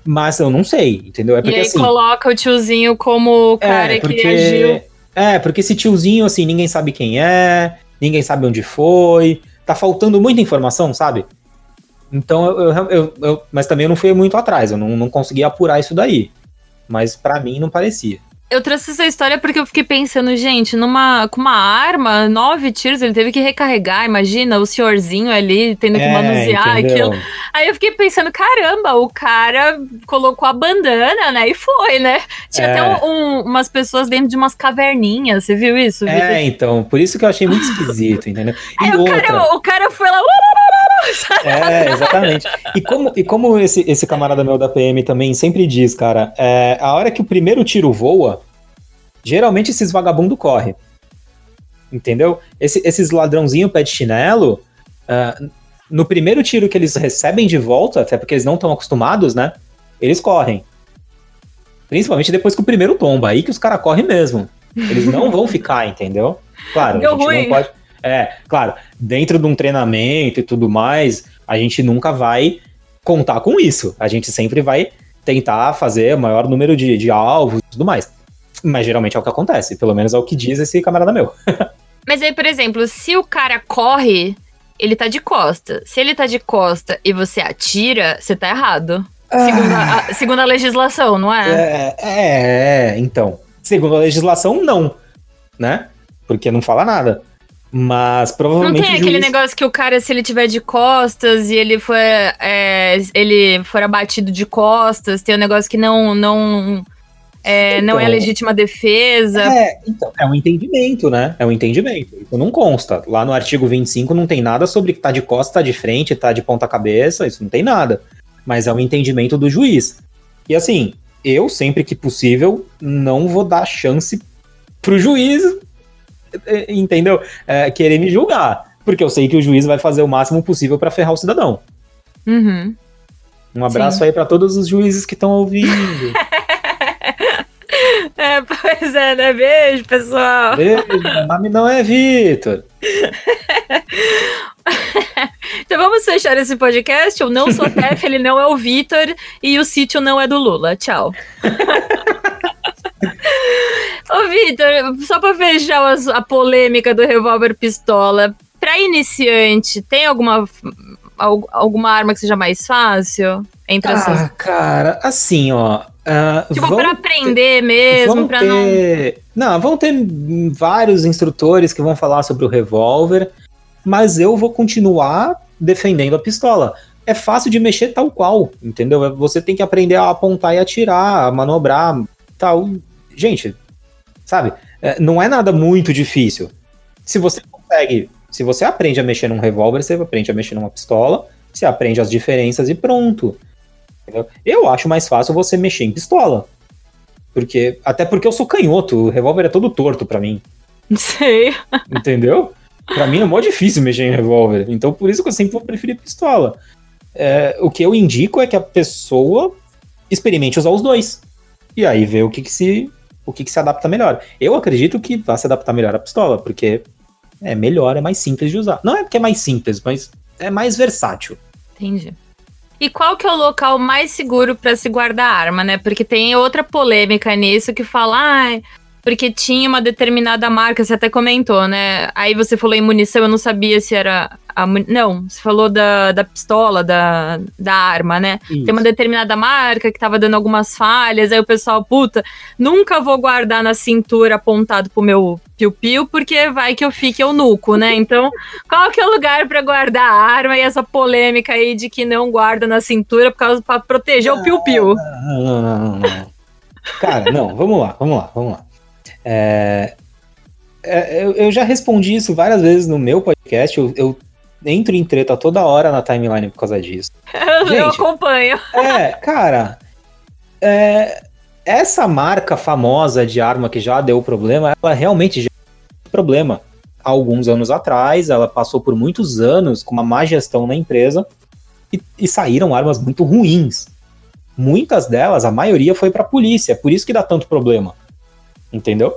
Mas eu não sei, entendeu? É porque, e aí assim, coloca o tiozinho como o é, cara é, porque, que agiu. É, porque esse tiozinho, assim, ninguém sabe quem é, ninguém sabe onde foi tá faltando muita informação, sabe? Então eu, eu, eu, eu mas também eu não fui muito atrás, eu não, não consegui apurar isso daí. Mas para mim não parecia. Eu trouxe essa história porque eu fiquei pensando, gente, numa, com uma arma, nove tiros, ele teve que recarregar, imagina, o senhorzinho ali tendo que é, manusear entendeu? aquilo. Aí eu fiquei pensando, caramba, o cara colocou a bandana, né, e foi, né? Tinha é. até um, um, umas pessoas dentro de umas caverninhas, você viu isso? É, Victor? então, por isso que eu achei muito esquisito, entendeu? <laughs> E Aí outra... o, cara, o cara foi lá... <laughs> É, exatamente. E como, e como esse, esse camarada meu da PM também sempre diz, cara, é, a hora que o primeiro tiro voa, geralmente esses vagabundo corre. Entendeu? Esse, esses ladrãozinho pé de chinelo, uh, no primeiro tiro que eles recebem de volta, até porque eles não estão acostumados, né? Eles correm. Principalmente depois que o primeiro tomba, aí que os caras correm mesmo. Eles não vão ficar, entendeu? Claro, Deu a gente ruim. não pode é, claro, dentro de um treinamento e tudo mais, a gente nunca vai contar com isso. A gente sempre vai tentar fazer o maior número de, de alvos e tudo mais. Mas geralmente é o que acontece, pelo menos é o que diz esse camarada meu. <laughs> Mas aí, por exemplo, se o cara corre, ele tá de costa. Se ele tá de costa e você atira, você tá errado. Segundo a, segundo a legislação, não é? É, é, é, então. Segundo a legislação, não. Né? Porque não fala nada. Mas Não provavelmente. tem o aquele juiz- negócio que o cara, se ele tiver de costas e ele for, é, ele for abatido de costas, tem um negócio que não, não, é, não é Então. legítima defesa. É, então, é um entendimento, né? É um entendimento. Isso não consta. Lá no artigo 25 não tem nada sobre que tá de costa, tá de frente, tá de ponta cabeça, isso não tem nada. Mas é um entendimento do juiz. E assim, eu, sempre que possível, não vou dar chance pro juiz, eh, entendeu? É, querer me julgar. Porque eu sei que o juiz vai fazer o máximo possível pra ferrar o cidadão. Uhum. Um abraço Sim. aí pra todos os juízes que estão ouvindo. <laughs> É, pois é, né? Beijo, pessoal. Beijo, meu nome não é Vitor. <laughs> Então vamos fechar esse podcast. Eu não sou Tef, ele não é o Vitor e o sítio não é do Lula. Tchau. <laughs> Ô, Vitor, só pra fechar a, polêmica do revólver pistola, pra iniciante, tem alguma, al- alguma arma que seja mais fácil? Entre essas. Ah, cara, assim, ó. Ah, Tipo, vão pra aprender mesmo, vão pra não. ter... não... vão ter vários instrutores que vão falar sobre o revólver, mas eu vou continuar defendendo a pistola. É fácil de mexer tal qual, entendeu? É- Você tem que aprender a apontar e atirar, a manobrar, tal. Gente, sabe? É, não é nada muito difícil. Se você consegue, se você aprende a mexer num revólver, você aprende a mexer numa pistola, você aprende as diferenças e pronto. Entendeu? Eu acho mais fácil você mexer em pistola. Porque, até porque eu sou canhoto, o revólver é todo torto pra mim, <laughs> Sei. entendeu? Pra mim é mó difícil mexer em revólver, então por isso que eu sempre vou preferir pistola. É, o que eu indico é que a pessoa experimente usar os dois. E aí ver o que, que se o que, que se adapta melhor. Eu acredito que vai se adaptar melhor a pistola, porque é melhor, é mais simples de usar. Não é porque é mais simples, mas é mais versátil. Entendi. E qual que é o local mais seguro pra se guardar arma, né? Porque tem outra polêmica nisso que fala, ai, porque tinha uma determinada marca, você até comentou, né? Aí você falou em munição, eu não sabia se era a não, você falou da, da pistola, da, da arma, né? Tem uma determinada marca que tava dando algumas falhas, aí o pessoal, puta, nunca vou guardar na cintura apontado pro meu piu-piu, porque vai que eu fique eunuco, né? Então, qual que é o lugar pra guardar a arma e essa polêmica aí de que não guarda na cintura por causa para proteger o piu-piu? Não, não, não, não, não. Cara, não, vamos lá, vamos lá, vamos lá. É, é, eu, eu já respondi isso várias vezes no meu podcast, eu, eu entro em treta toda hora na timeline por causa disso. <laughs> Eu Gente. acompanho. É, cara, é, essa marca famosa de arma que já deu problema, ela realmente já deu problema. Há alguns anos atrás, ela passou por muitos anos com uma má gestão na empresa e, e saíram armas muito ruins. Muitas delas, a maioria foi pra polícia, por isso que dá tanto problema. Entendeu?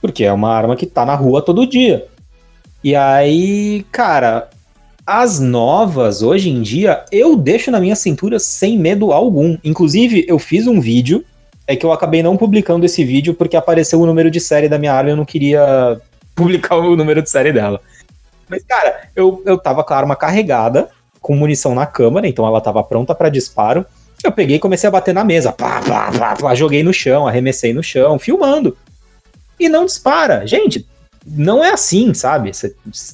Porque é uma arma que tá na rua todo dia. E aí, cara, as novas, hoje em dia, eu deixo na minha cintura sem medo algum. Inclusive, eu fiz um vídeo, é que eu acabei não publicando esse vídeo porque apareceu o número de série da minha arma e eu não queria <laughs> publicar o número de série dela. Mas, cara, eu, eu tava com a arma carregada, com munição na câmera, então ela tava pronta pra disparo. Eu peguei e comecei a bater na mesa. Pá, pá, pá, pá, joguei no chão, arremessei no chão, filmando. E não dispara. Gente, não é assim, sabe?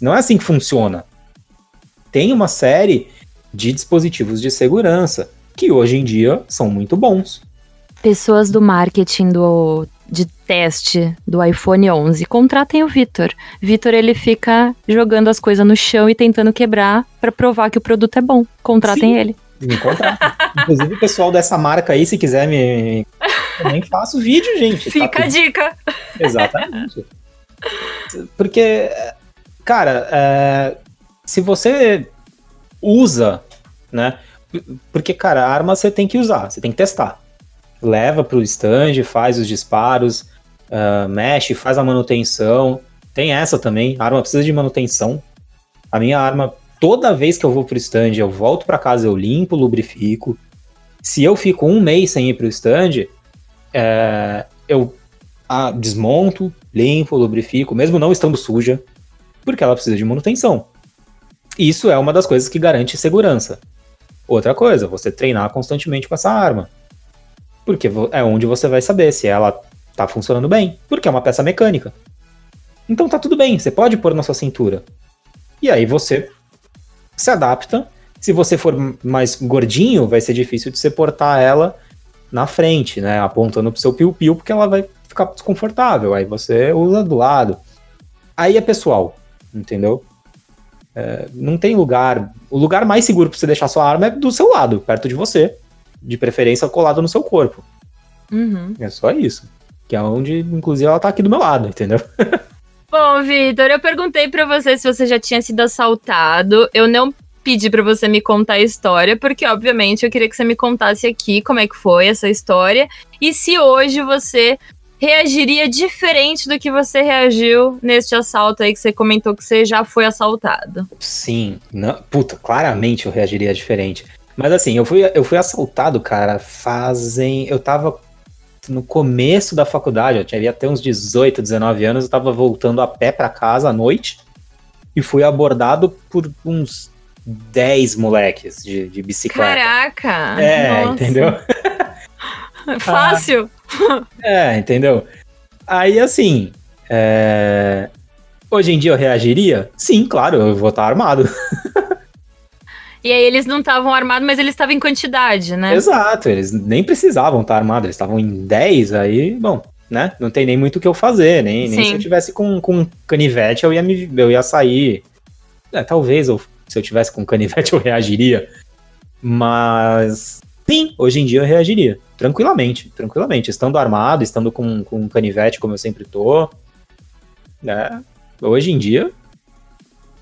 Não é assim que funciona tem uma série de dispositivos de segurança que hoje em dia são muito bons. Pessoas do marketing do de teste do iPhone 11, contratem o Vitor. Vitor ele fica jogando as coisas no chão e tentando quebrar pra provar que o produto é bom. Contratem Sim. ele. Me contrata. Inclusive, o pessoal dessa marca aí, se quiser me. Também faço vídeo, gente. tá Fica a tudo- dica. Exatamente. Porque, cara, é, se você usa, né? Porque, cara, a arma você tem que usar, você tem que testar. Leva pro stand, faz os disparos, ah, mexe, faz a manutenção. Tem essa também, a arma precisa de manutenção. A minha arma toda vez que eu vou pro stand, eu volto para casa, eu limpo, lubrifico. Se eu fico um mês sem ir pro stand, é, eu ah, desmonto, limpo, lubrifico, mesmo não estando suja, porque ela precisa de manutenção. Isso é uma das coisas que garante segurança. Outra coisa, você treinar constantemente com essa arma. Porque é onde você vai saber se ela tá funcionando bem, porque é uma peça mecânica. Então tá tudo bem, você pode pôr na sua cintura. E aí você se adapta. Se você for mais gordinho, vai ser difícil de você portar ela na frente, né? Apontando pro seu piu-piu, porque ela vai ficar desconfortável. Aí você usa do lado. Aí é pessoal, entendeu? É, não tem lugar. O lugar mais seguro para você deixar sua arma é do seu lado, perto de você. De preferência colado no seu corpo. Uhum. É só isso. Que é onde, inclusive, ela tá aqui do meu lado, entendeu? <laughs> Bom, Vitor, eu perguntei para você se você já tinha sido assaltado. Eu não pedi para você me contar a história, porque obviamente eu queria que você me contasse aqui como é que foi essa história e se hoje você reagiria diferente do que você reagiu neste assalto aí que você comentou que você já foi assaltado. Sim, não, puta, claramente eu reagiria diferente. Mas assim, eu fui, eu fui assaltado, cara, fazem. Eu tava no começo da faculdade, eu tinha até uns 18, 19 anos, eu tava voltando a pé para casa à noite e fui abordado por uns 10 moleques de, de bicicleta. Caraca! É, nossa. entendeu? <laughs> Fácil! <laughs> é, entendeu? Aí assim. É... Hoje em dia eu reagiria? Sim, claro, eu vou estar armado. <laughs> E aí eles não estavam armados, mas eles estavam em quantidade, né? Exato, eles nem precisavam estar armados, eles estavam em 10, aí, bom, né? Não tem nem muito o que eu fazer, nem, nem se eu tivesse com, com canivete eu ia, me, eu ia sair. É, talvez eu, se eu tivesse com canivete eu reagiria, mas sim, hoje em dia eu reagiria, tranquilamente, tranquilamente, estando armado, estando com, com canivete como eu sempre tô, né? Hoje em dia,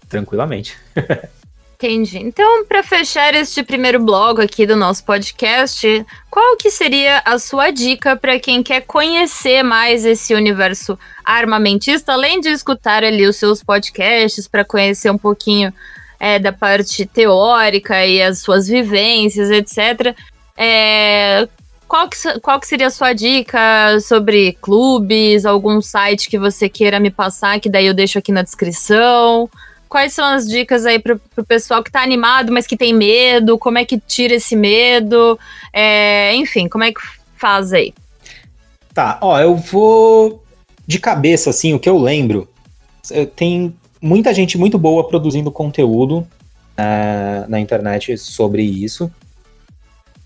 tranquilamente. <laughs> Entendi. Então, para fechar este primeiro bloco aqui do nosso podcast, qual que seria a sua dica para quem quer conhecer mais esse universo armamentista, além de escutar ali os seus podcasts para conhecer um pouquinho é, da parte teórica e as suas vivências, etc. É, qual, que, qual que seria a sua dica sobre clubes, algum site que você queira me passar, que daí eu deixo aqui na descrição? Quais são as dicas aí pro, pro pessoal que tá animado, mas que tem medo? Como é que tira esse medo? É, enfim, como é que faz aí? Tá, ó, eu vou de cabeça, assim, o que eu lembro. Tem muita gente muito boa produzindo conteúdo uh, na internet sobre isso.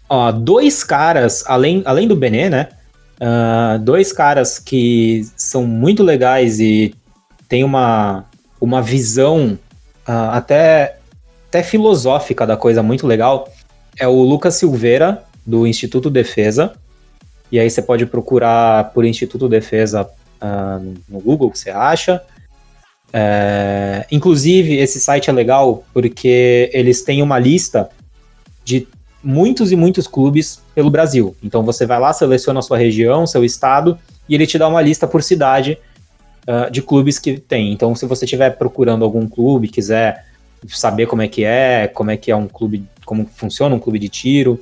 Ó, dois caras, além, além do Benê, né? Uh, dois caras que são muito legais e tem uma, uma visão uh, até, até filosófica da coisa muito legal é o Lucas Silveira, do Instituto Defesa. E aí você pode procurar por Instituto Defesa uh, no Google, que você acha. É, inclusive, esse site é legal porque eles têm uma lista de muitos e muitos clubes pelo Brasil. Então você vai lá, seleciona a sua região, seu estado, e ele te dá uma lista por cidade uh, de clubes que tem. Então, se você estiver procurando algum clube, quiser saber como é que é, como é que é um clube, como funciona um clube de tiro,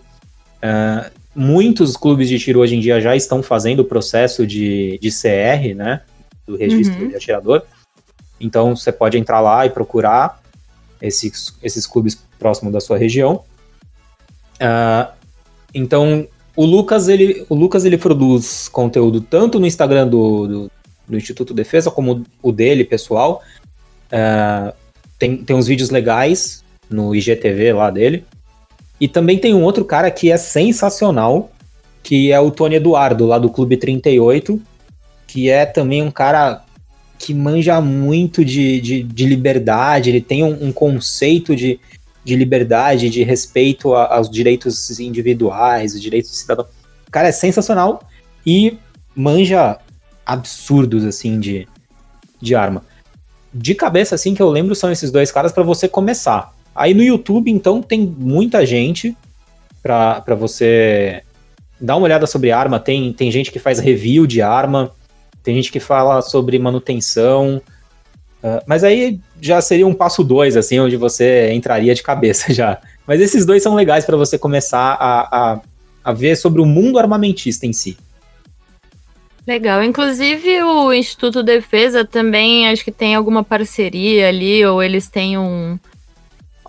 uh, muitos clubes de tiro hoje em dia já estão fazendo o processo de, de CR, né, do registro uhum. de atirador. Então, você pode entrar lá e procurar esses, esses clubes próximos da sua região. Uh, então, o Lucas, ele, o Lucas, ele produz conteúdo tanto no Instagram do, do do Instituto Defesa, como o dele, pessoal. Uh, tem, tem uns vídeos legais no IGTV lá dele. E também tem um outro cara que é sensacional, que é o Tony Eduardo, lá do Clube 38, que é também um cara que manja muito de, de, de liberdade, ele tem um, um, conceito de, de liberdade, de respeito a, aos direitos individuais, os direitos do cidadão. O cara é sensacional e manja absurdos, assim, de, de arma. De cabeça, assim, que eu lembro são esses dois caras para você começar. Aí no YouTube, então, tem muita gente para você dar uma olhada sobre arma. Tem, tem gente que faz review de arma, tem gente que fala sobre manutenção. Uh, mas aí já seria um passo dois, assim, onde você entraria de cabeça <laughs> já. Mas esses dois são legais para você começar a, a, a ver sobre o mundo armamentista em si. Legal. Inclusive, o Instituto Defesa também acho que tem alguma parceria ali, ou eles têm um,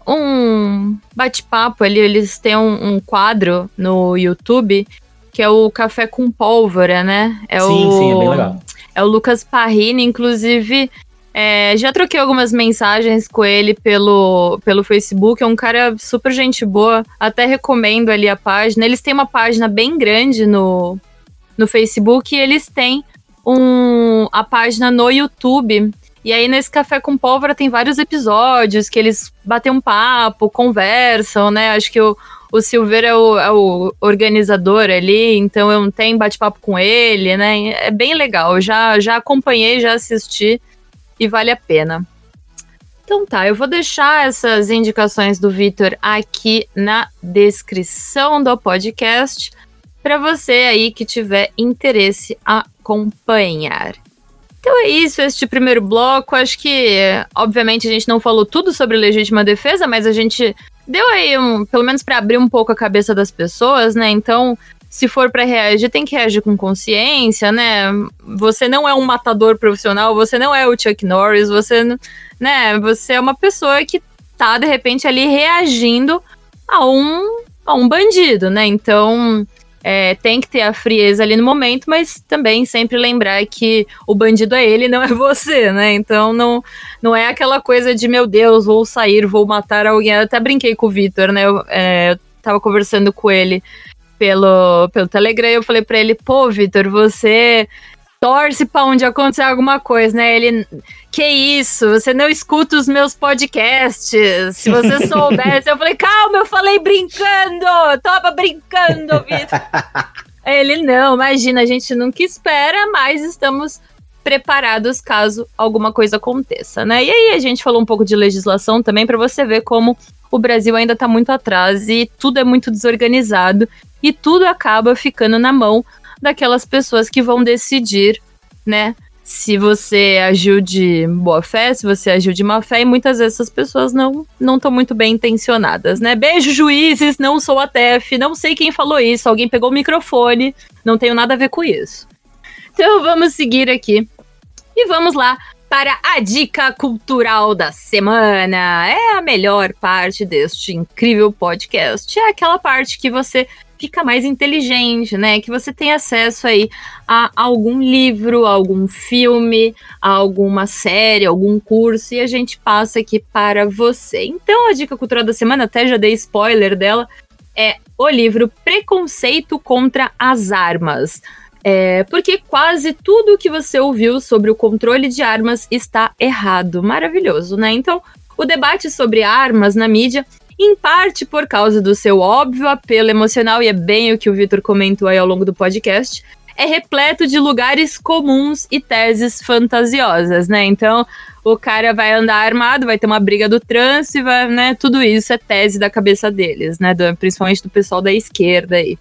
um bate-papo ali, eles têm um, um, quadro no YouTube que é o Café com Pólvora, né? É sim, o, sim, é bem legal. É o Lucas Parrini, inclusive. É, já troquei algumas mensagens com ele pelo, pelo Facebook. É um cara super gente boa. Até recomendo ali a página. Eles têm uma página bem grande no, no Facebook e eles têm um, a página no YouTube. E aí, nesse Café com Pólvora, tem vários episódios que eles batem um papo, conversam, né? Acho que o, o Silveira é o, é o organizador ali, então eu tenho bate-papo com ele, né? É bem legal. Já, já acompanhei, já assisti e vale a pena. Então tá, eu vou deixar essas indicações do Vitor aqui na descrição do podcast para você aí que tiver interesse acompanhar. Então é isso, este primeiro bloco. Acho que, obviamente, a gente não falou tudo sobre legítima defesa, mas a gente deu aí um, pelo menos para abrir um pouco a cabeça das pessoas, né? Então, se for para reagir, tem que reagir com consciência, né? Você não é um matador profissional, você não é o Chuck Norris, você, né? Você é uma pessoa que tá de repente ali reagindo a um a um bandido, né? Então, é, tem que ter a frieza ali no momento, mas também sempre lembrar que o bandido é ele, não é <laughs> você, né? Então não, não é aquela coisa de meu Deus, vou sair, vou matar alguém. Eu até brinquei com o Vitor, né? Eu, é, eu tava conversando com ele pelo, pelo Telegram e eu falei para ele, pô, Vitor, você torce para onde acontecer alguma coisa, né? Ele, que isso? Você não escuta os meus podcasts? Se você <laughs> soubesse, eu falei, calma, eu falei brincando, tava brincando, Vitor. <laughs> Ele, não, imagina, a gente nunca espera, mas estamos preparados caso alguma coisa aconteça, né? E aí a gente falou um pouco de legislação também para você ver como o Brasil ainda está muito atrás e tudo é muito desorganizado e tudo acaba ficando na mão daquelas pessoas que vão decidir, né? Se você agiu de boa fé, se você agiu de má fé, e muitas vezes essas pessoas não não estão muito bem intencionadas, né? Beijo, juízes, não sou a TEF, não sei quem falou isso, alguém pegou o microfone, não tenho nada a ver com isso. Então vamos seguir aqui e vamos lá para a dica cultural da semana. É a melhor parte deste incrível podcast. É aquela parte que você fica mais inteligente, né? Que você tem acesso aí a algum livro, a algum filme, a alguma série, algum curso e a gente passa aqui para você. Então, a dica cultural da semana, até já dei spoiler dela, é o livro Preconceito contra as Armas. É, porque quase tudo que você ouviu sobre o controle de armas está errado. Maravilhoso, né? Então, o debate sobre armas na mídia em parte por causa do seu óbvio apelo emocional, e é bem o que o Vitor comentou aí ao longo do podcast, é repleto de lugares comuns e teses fantasiosas, né? Então, o cara vai andar armado, vai ter uma briga do trânsito, vai, né? Tudo isso é tese da cabeça deles, né? Do, principalmente do pessoal da esquerda aí.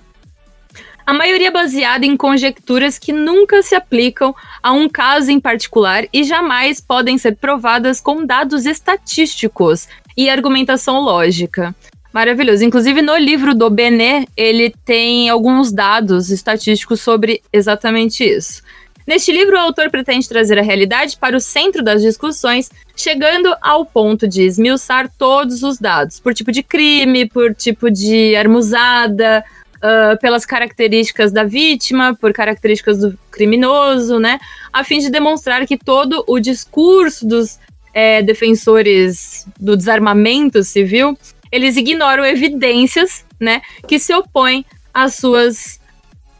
A maioria baseada em conjecturas que nunca se aplicam a um caso em particular e jamais podem ser provadas com dados estatísticos, e argumentação lógica. Maravilhoso. Inclusive, no livro do Benet, ele tem alguns dados estatísticos sobre exatamente isso. Neste livro, o autor pretende trazer a realidade para o centro das discussões, chegando ao ponto de esmiuçar todos os dados, por tipo de crime, por tipo de armusada, uh, pelas características da vítima, por características do criminoso, né? A fim de demonstrar que todo o discurso dos é, defensores do desarmamento civil, eles ignoram evidências, né, que se opõem às suas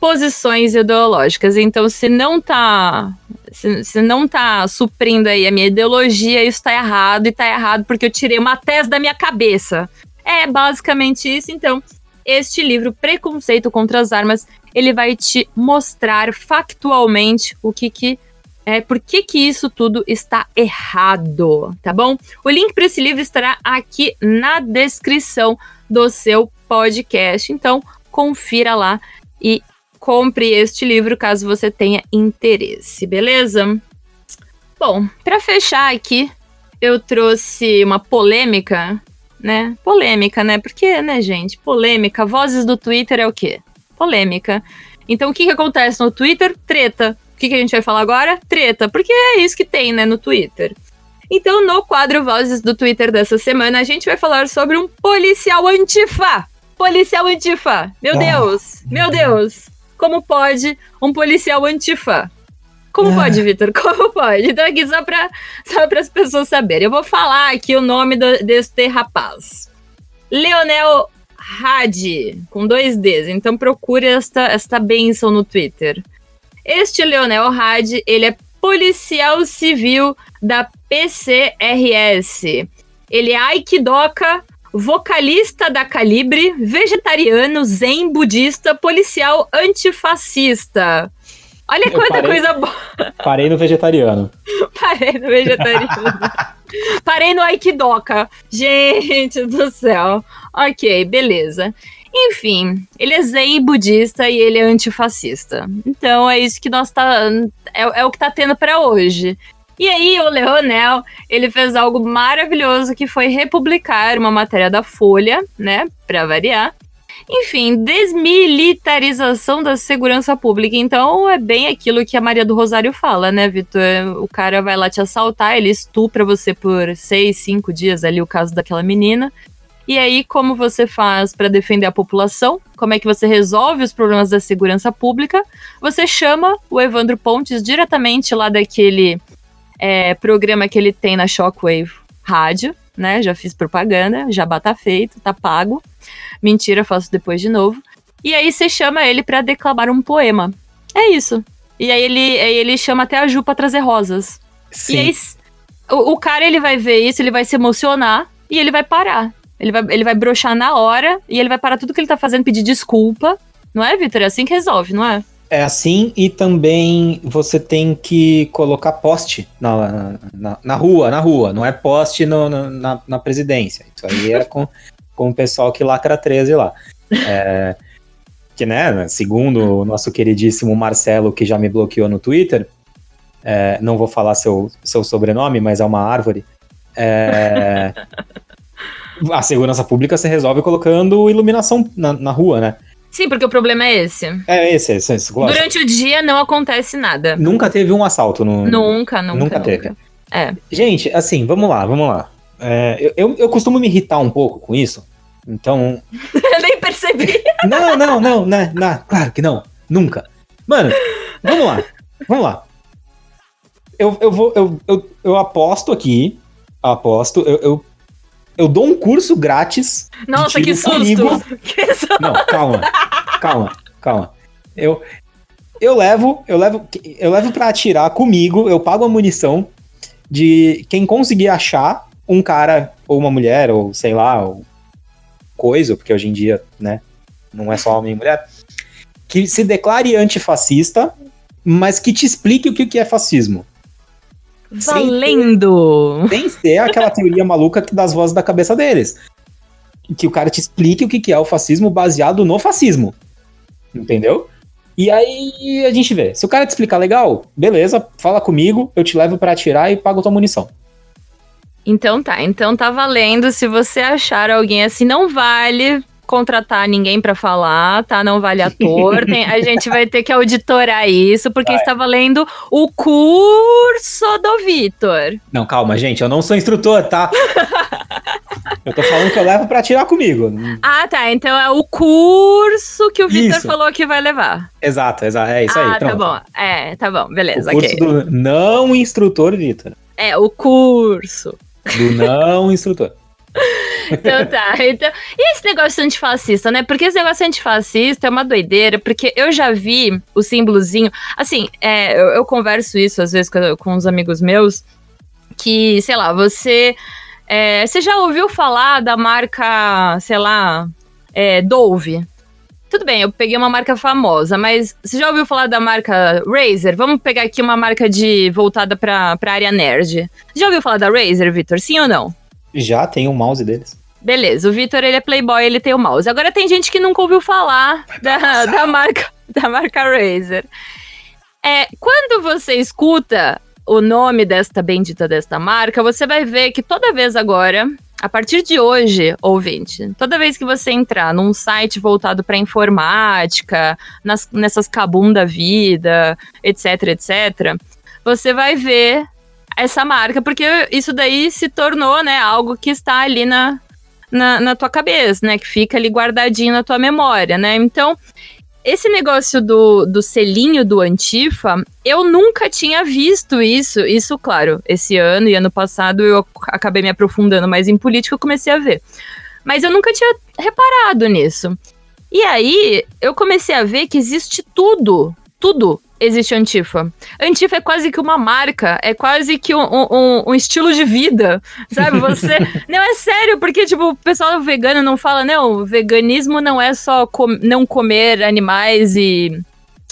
posições ideológicas. Então, se não tá se, se, não tá suprindo aí a minha ideologia, isso tá errado e tá errado porque eu tirei uma tese da minha cabeça. É basicamente isso. Então, este livro Preconceito contra as Armas, ele vai te mostrar factualmente o que que é, por que, que isso tudo está errado, tá bom? O link para esse livro estará aqui na descrição do seu podcast. Então, confira lá e compre este livro caso você tenha interesse, beleza? Bom, para fechar aqui eu trouxe uma polêmica, né? Polêmica, né? Porque, né, gente? Polêmica. Vozes do Twitter é o quê? Polêmica. Então, o que, que acontece no Twitter? Treta. O que, que a gente vai falar agora? Treta. Porque é isso que tem, né, no Twitter. Então, no quadro Vozes do Twitter dessa semana, a gente vai falar sobre um policial antifa. Policial antifa. Meu Ah. Deus, meu Deus. Como pode um policial antifa? Como Ah. pode, Vitor? <laughs> Como pode? Então, aqui só para só as pessoas saberem. Eu vou falar aqui o nome do, deste rapaz. Leonel Hadi, com dois Ds. Então, procure esta, esta benção no Twitter. Este Leonel Hadi, ele é policial civil da PCRS. Ele é aikidoka, vocalista da Calibre, vegetariano, zen budista, policial antifascista. Olha Eu quanta parei- coisa boa. <laughs> Parei no vegetariano. Parei no vegetariano. <laughs> Parei no aikidoka. Gente do céu. Ok, beleza. Enfim, ele é zen budista e ele é antifascista. Então é isso que nós tá. É, é o que tá tendo pra hoje. E aí, o Leonel, ele fez algo maravilhoso que foi republicar uma matéria da Folha, né? Pra variar. Enfim, desmilitarização da segurança pública. Então, é bem aquilo que a Maria do Rosário fala, né, Vitor? O cara vai lá te assaltar, ele estupra você por seis, cinco dias, ali o caso daquela menina. E aí, como você faz para defender a população? Como é que você resolve os problemas da segurança pública? Você chama o Evandro Pontes diretamente lá daquele é, programa que ele tem na Shockwave Rádio, né? Já fiz propaganda, já tá feito, tá pago. Mentira, faço depois de novo. E aí você chama ele para declamar um poema. É isso. E aí ele, aí ele chama até a Ju pra trazer rosas. Sim. E aí, o, o cara, ele vai ver isso, ele vai se emocionar e ele vai parar. Ele vai, ele vai broxar na hora e ele vai parar tudo que ele tá fazendo, pedir desculpa. Não é, Vitor? É assim que resolve, não é? É assim, e também você tem que colocar poste na, na, na rua, na rua, não é poste no- no- na, na presidência. Isso aí é com, <laughs> com o pessoal que lacra 13 lá. É, que, né, segundo o nosso queridíssimo Marcelo, que já me bloqueou no Twitter, é, não vou falar seu, seu sobrenome, mas é uma árvore. é, <laughs> a segurança pública se resolve colocando iluminação na, na rua, né? Sim, porque o problema é esse. É esse, esse, esse lógico. Durante o dia não acontece nada. Nunca teve um assalto no. Nunca, nunca. Nunca teve. É. Gente, assim, vamos lá, vamos lá. É, eu, eu, eu costumo me irritar um pouco com isso. Então. <laughs> Eu nem percebi. <laughs> Não, não, não, né, não, claro que não. Nunca. Mano, vamos lá. Vamos lá. Eu, eu vou. Eu, eu, eu aposto aqui. Aposto. Eu, eu, eu dou um curso grátis. Nossa, que susto. comigo. <laughs> Que susto. Não, calma. calma, calma. Eu, eu levo, eu levo, eu levo para atirar comigo, eu pago a munição de quem conseguir achar um cara ou uma mulher ou sei lá, ou coisa, porque hoje em dia, né, não é só homem e mulher, que se declare antifascista, mas que te explique o que é fascismo. Valendo. Sem ser aquela teoria maluca das vozes da cabeça deles. Que o cara te explique o que que é o fascismo baseado no fascismo. Entendeu? E aí a gente vê. Se o cara te explicar legal, beleza, fala comigo, eu te levo pra atirar e pago tua munição. Então tá, então tá valendo. Se você achar alguém assim, não vale contratar ninguém pra falar, tá? Não vale <laughs> ator. Tem- a gente vai ter que auditorar isso, porque está valendo o curso do Vitor. Não, calma, gente, eu não sou instrutor, tá? <laughs> eu tô falando que eu levo pra atirar comigo. Ah, tá. Então é o curso que o Vitor falou que vai levar. Exato, exato, é isso aí, ah, tá bom. É, tá bom, O beleza, curso ok. do não instrutor, Vitor. É, o curso. Do não instrutor. Então tá. Então, e esse negócio antifascista, né? Porque esse negócio antifascista é uma doideira, porque eu já vi o símbolozinho. Assim, é, eu, eu converso isso às vezes com, com uns amigos meus, que, sei lá, você. é, você já ouviu falar da marca, sei lá, é, Dove? Tudo bem, eu peguei uma marca famosa, mas você já ouviu falar da marca Razer? Vamos pegar aqui uma marca de voltada pra, pra área nerd. Já ouviu falar da Razer, Vitor? Sim ou não? Já tem o mouse deles. Beleza, o Vitor ele é playboy, ele tem o mouse. Agora tem gente que nunca ouviu falar da, da marca <laughs> da marca Razer. É, quando você escuta o, o nome desta bendita desta marca, você vai ver que toda vez agora, a partir de hoje, ouvinte, toda vez que você entrar num site voltado para informática, nas, nessas cabum da vida, etc, etc, você vai ver essa marca, porque isso daí se tornou, né, algo que está ali na, na, na tua cabeça, né, que fica ali guardadinho na tua memória, né, então esse negócio do, do selinho do Antifa, eu nunca tinha visto isso. Isso, claro, esse ano e ano passado eu acabei me aprofundando mais em política, eu comecei a ver. Mas eu nunca tinha reparado nisso. E aí, eu comecei a ver que existe tudo, tudo existe Antifa. Antifa é quase que uma marca, é quase que um, um, um estilo de vida, sabe? Você. <laughs> não, é sério, porque, tipo, o pessoal vegano não fala, não, veganismo não é só com, não comer animais e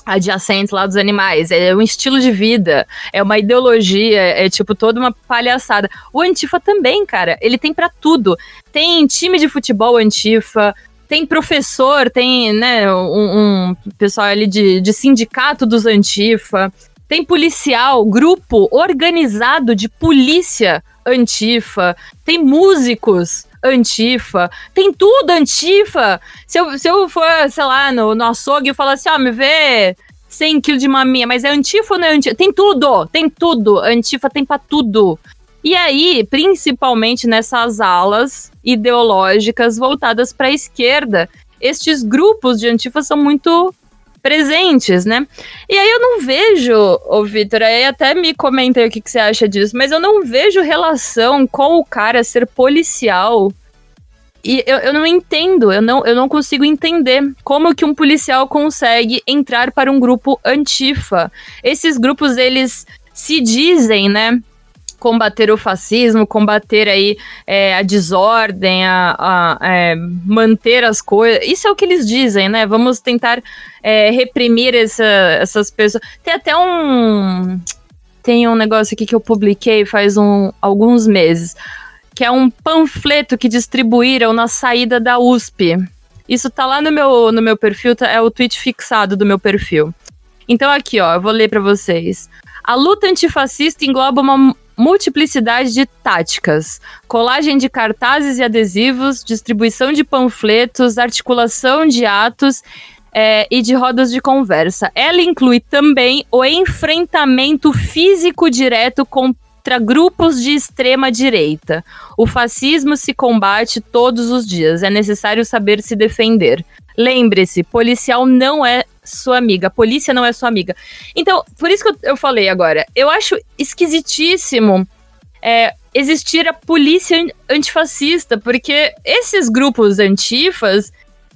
adjacentes lá dos animais, é um estilo de vida, é uma ideologia, é tipo toda uma palhaçada. O Antifa também, cara, ele tem para tudo. Tem time de futebol Antifa, tem professor, tem, né, um, um pessoal ali de, de sindicato dos Antifa, tem policial, grupo organizado de polícia Antifa, tem músicos Antifa, tem tudo Antifa. Se eu, se eu for, sei lá, no, no açougue e falar assim, ó, oh, me vê 100 quilos de maminha, mas é Antifa ou não é Antifa? Tem tudo, tem tudo. Antifa tem pra tudo. E aí, principalmente nessas alas ideológicas voltadas para a esquerda, estes grupos de antifa são muito presentes, né? E aí eu não vejo, ô Vitor, aí até me comenta aí o que, que você acha disso, mas eu não vejo relação com o cara ser policial. E eu, eu não entendo, eu não, eu não consigo entender como que um policial consegue entrar para um grupo antifa. Esses grupos, eles se dizem, né, combater o fascismo, combater aí é, a desordem, a, a é, manter as coisas. Isso é o que eles dizem, né? Vamos tentar é, reprimir essa, essas pessoas. Tem até um. Tem um negócio aqui que eu publiquei faz um, alguns meses, que é um panfleto que distribuíram na saída da USP. Isso tá lá no meu, no meu perfil, tá, é o tweet fixado do meu perfil. Então aqui, ó, eu vou ler para vocês. A luta antifascista engloba uma multiplicidade de táticas, colagem de cartazes e adesivos, distribuição de panfletos, articulação de atos é, e de rodas de conversa. Ela inclui também o enfrentamento físico direto contra grupos de extrema direita. O fascismo se combate todos os dias. É necessário saber se defender. Lembre-se, policial não é sua amiga, a polícia não é sua amiga. Então, por isso que eu, eu falei agora, eu acho esquisitíssimo é, existir a polícia antifascista, porque esses grupos antifas,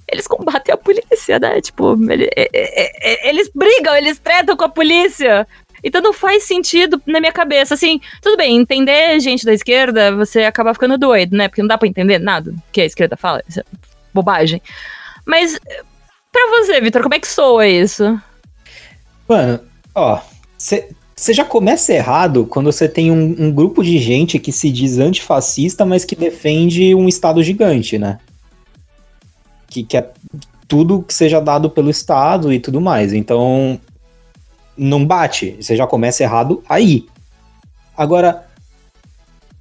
eles combatem a polícia, né? Tipo, ele, é, é, é, eles brigam, eles tretam com a polícia. Então não faz sentido na minha cabeça. Assim, tudo bem, entender gente da esquerda, você acaba ficando doido, né? Porque não dá pra entender nada que a esquerda fala. Isso é bobagem. Mas Pra você, Vitor, como é que soa isso? Mano, ó, você já começa errado quando você tem um, um, grupo de gente que se diz antifascista, mas que defende um Estado gigante, né? Que quer tudo que seja dado pelo Estado e tudo mais. Então, não bate. Você já começa errado aí. Agora,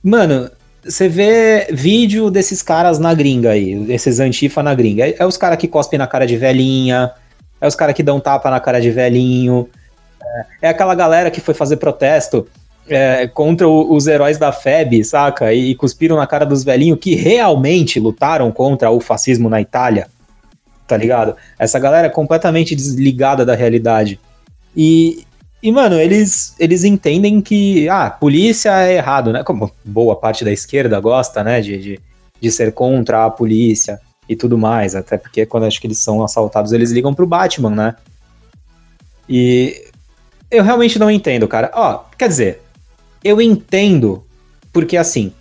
mano, você vê vídeo desses caras na gringa aí, esses antifa na gringa. É, os caras que cospem na cara de velhinha, é os caras que dão tapa na cara de velhinho, é, é aquela galera que foi fazer protesto é, contra o, os heróis da FEB, saca? E, e, cuspiram na cara dos velhinhos que realmente lutaram contra o fascismo na Itália, tá ligado? Essa galera é completamente desligada da realidade. E, e, mano, eles, eles entendem que, ah, polícia é errado, né? Como boa parte da esquerda gosta, né, de, de, de ser contra a polícia e tudo mais. Até porque quando acho que eles são assaltados, eles ligam pro Batman, né? E eu realmente não entendo, cara. Ó, quer dizer, eu entendo porque, assim,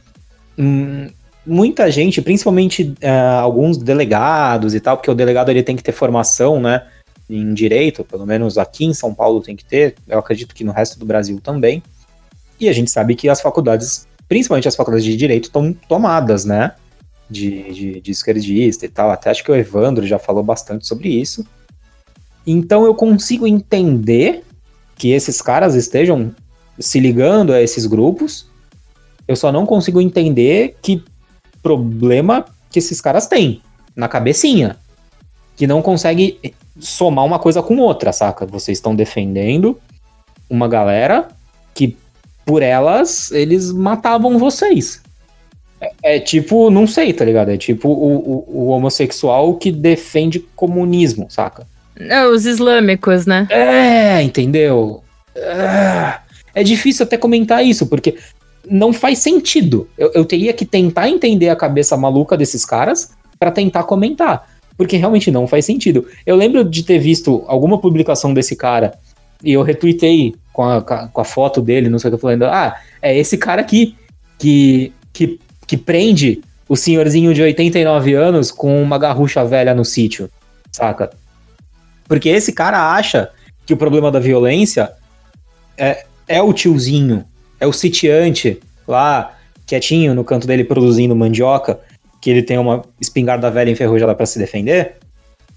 hum, muita gente, principalmente uh, alguns delegados e tal, porque o delegado ele tem que ter formação, né? Em direito, pelo menos aqui em São Paulo tem que ter, eu acredito que no resto do Brasil também. E a gente sabe que as faculdades, principalmente as faculdades de direito, estão tomadas, né? De, de, de esquerdista e tal. Até acho que o Evandro já falou bastante sobre isso. Então eu consigo entender que esses caras estejam se ligando a esses grupos. Eu só não consigo entender que problema que esses caras têm na cabecinha. Que não consegue somar uma coisa com outra, saca? Vocês estão defendendo uma galera que, por elas, eles matavam vocês. É, é tipo, não sei, tá ligado? É tipo o, o, o homossexual que defende comunismo, saca? É, os islâmicos, né? É, entendeu? É, é difícil até comentar isso, porque não faz sentido. Eu, eu teria que tentar entender a cabeça maluca desses caras para tentar comentar. Porque realmente não faz sentido. Eu lembro de ter visto alguma publicação desse cara e eu retuitei com a, com a foto dele, não sei o que, falando: ah, é esse cara aqui que, que, que prende o senhorzinho de 89 anos com uma garrucha velha no sítio, saca? Porque esse cara acha que o problema da violência é, é o tiozinho, é o sitiante lá, quietinho no canto dele produzindo mandioca, que ele tem uma espingarda velha enferrujada para se defender.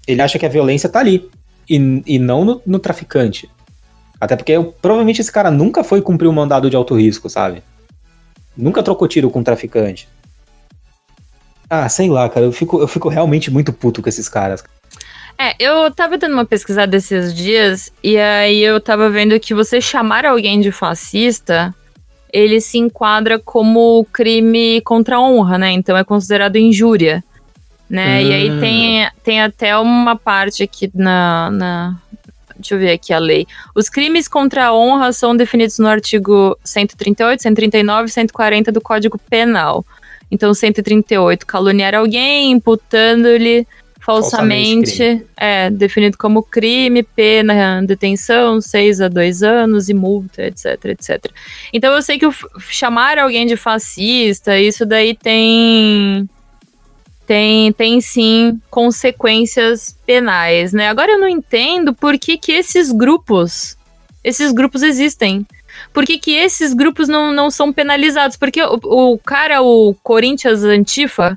Ele acha que a violência tá ali e, e não no, no traficante. Até porque eu, provavelmente esse cara nunca foi cumprir um mandado de alto risco, sabe? Nunca trocou tiro com um traficante. Ah, sei lá, cara, eu fico, eu fico realmente muito puto com esses caras. É, eu tava dando uma pesquisada esses dias e aí eu tava vendo que você chamar alguém de fascista, ele se enquadra como crime contra a honra, né? Então é considerado injúria, né? Hum. E aí hum. tem, tem até uma parte aqui na, na, Deixa eu ver aqui a lei. Os crimes contra a honra são definidos no artigo 138, 139 e 140 do Código Penal. Então, 138, caluniar alguém, imputando-lhe falsamente, falsamente é definido como crime, pena, detenção, seis a dois anos e multa, etc, etc. Então eu sei que o, chamar alguém de fascista, isso daí tem tem, tem sim consequências penais, né? Agora eu não entendo por que, que esses grupos, esses grupos existem. Por que, que esses grupos não, não são penalizados? Porque o, o cara, o Corinthians Antifa,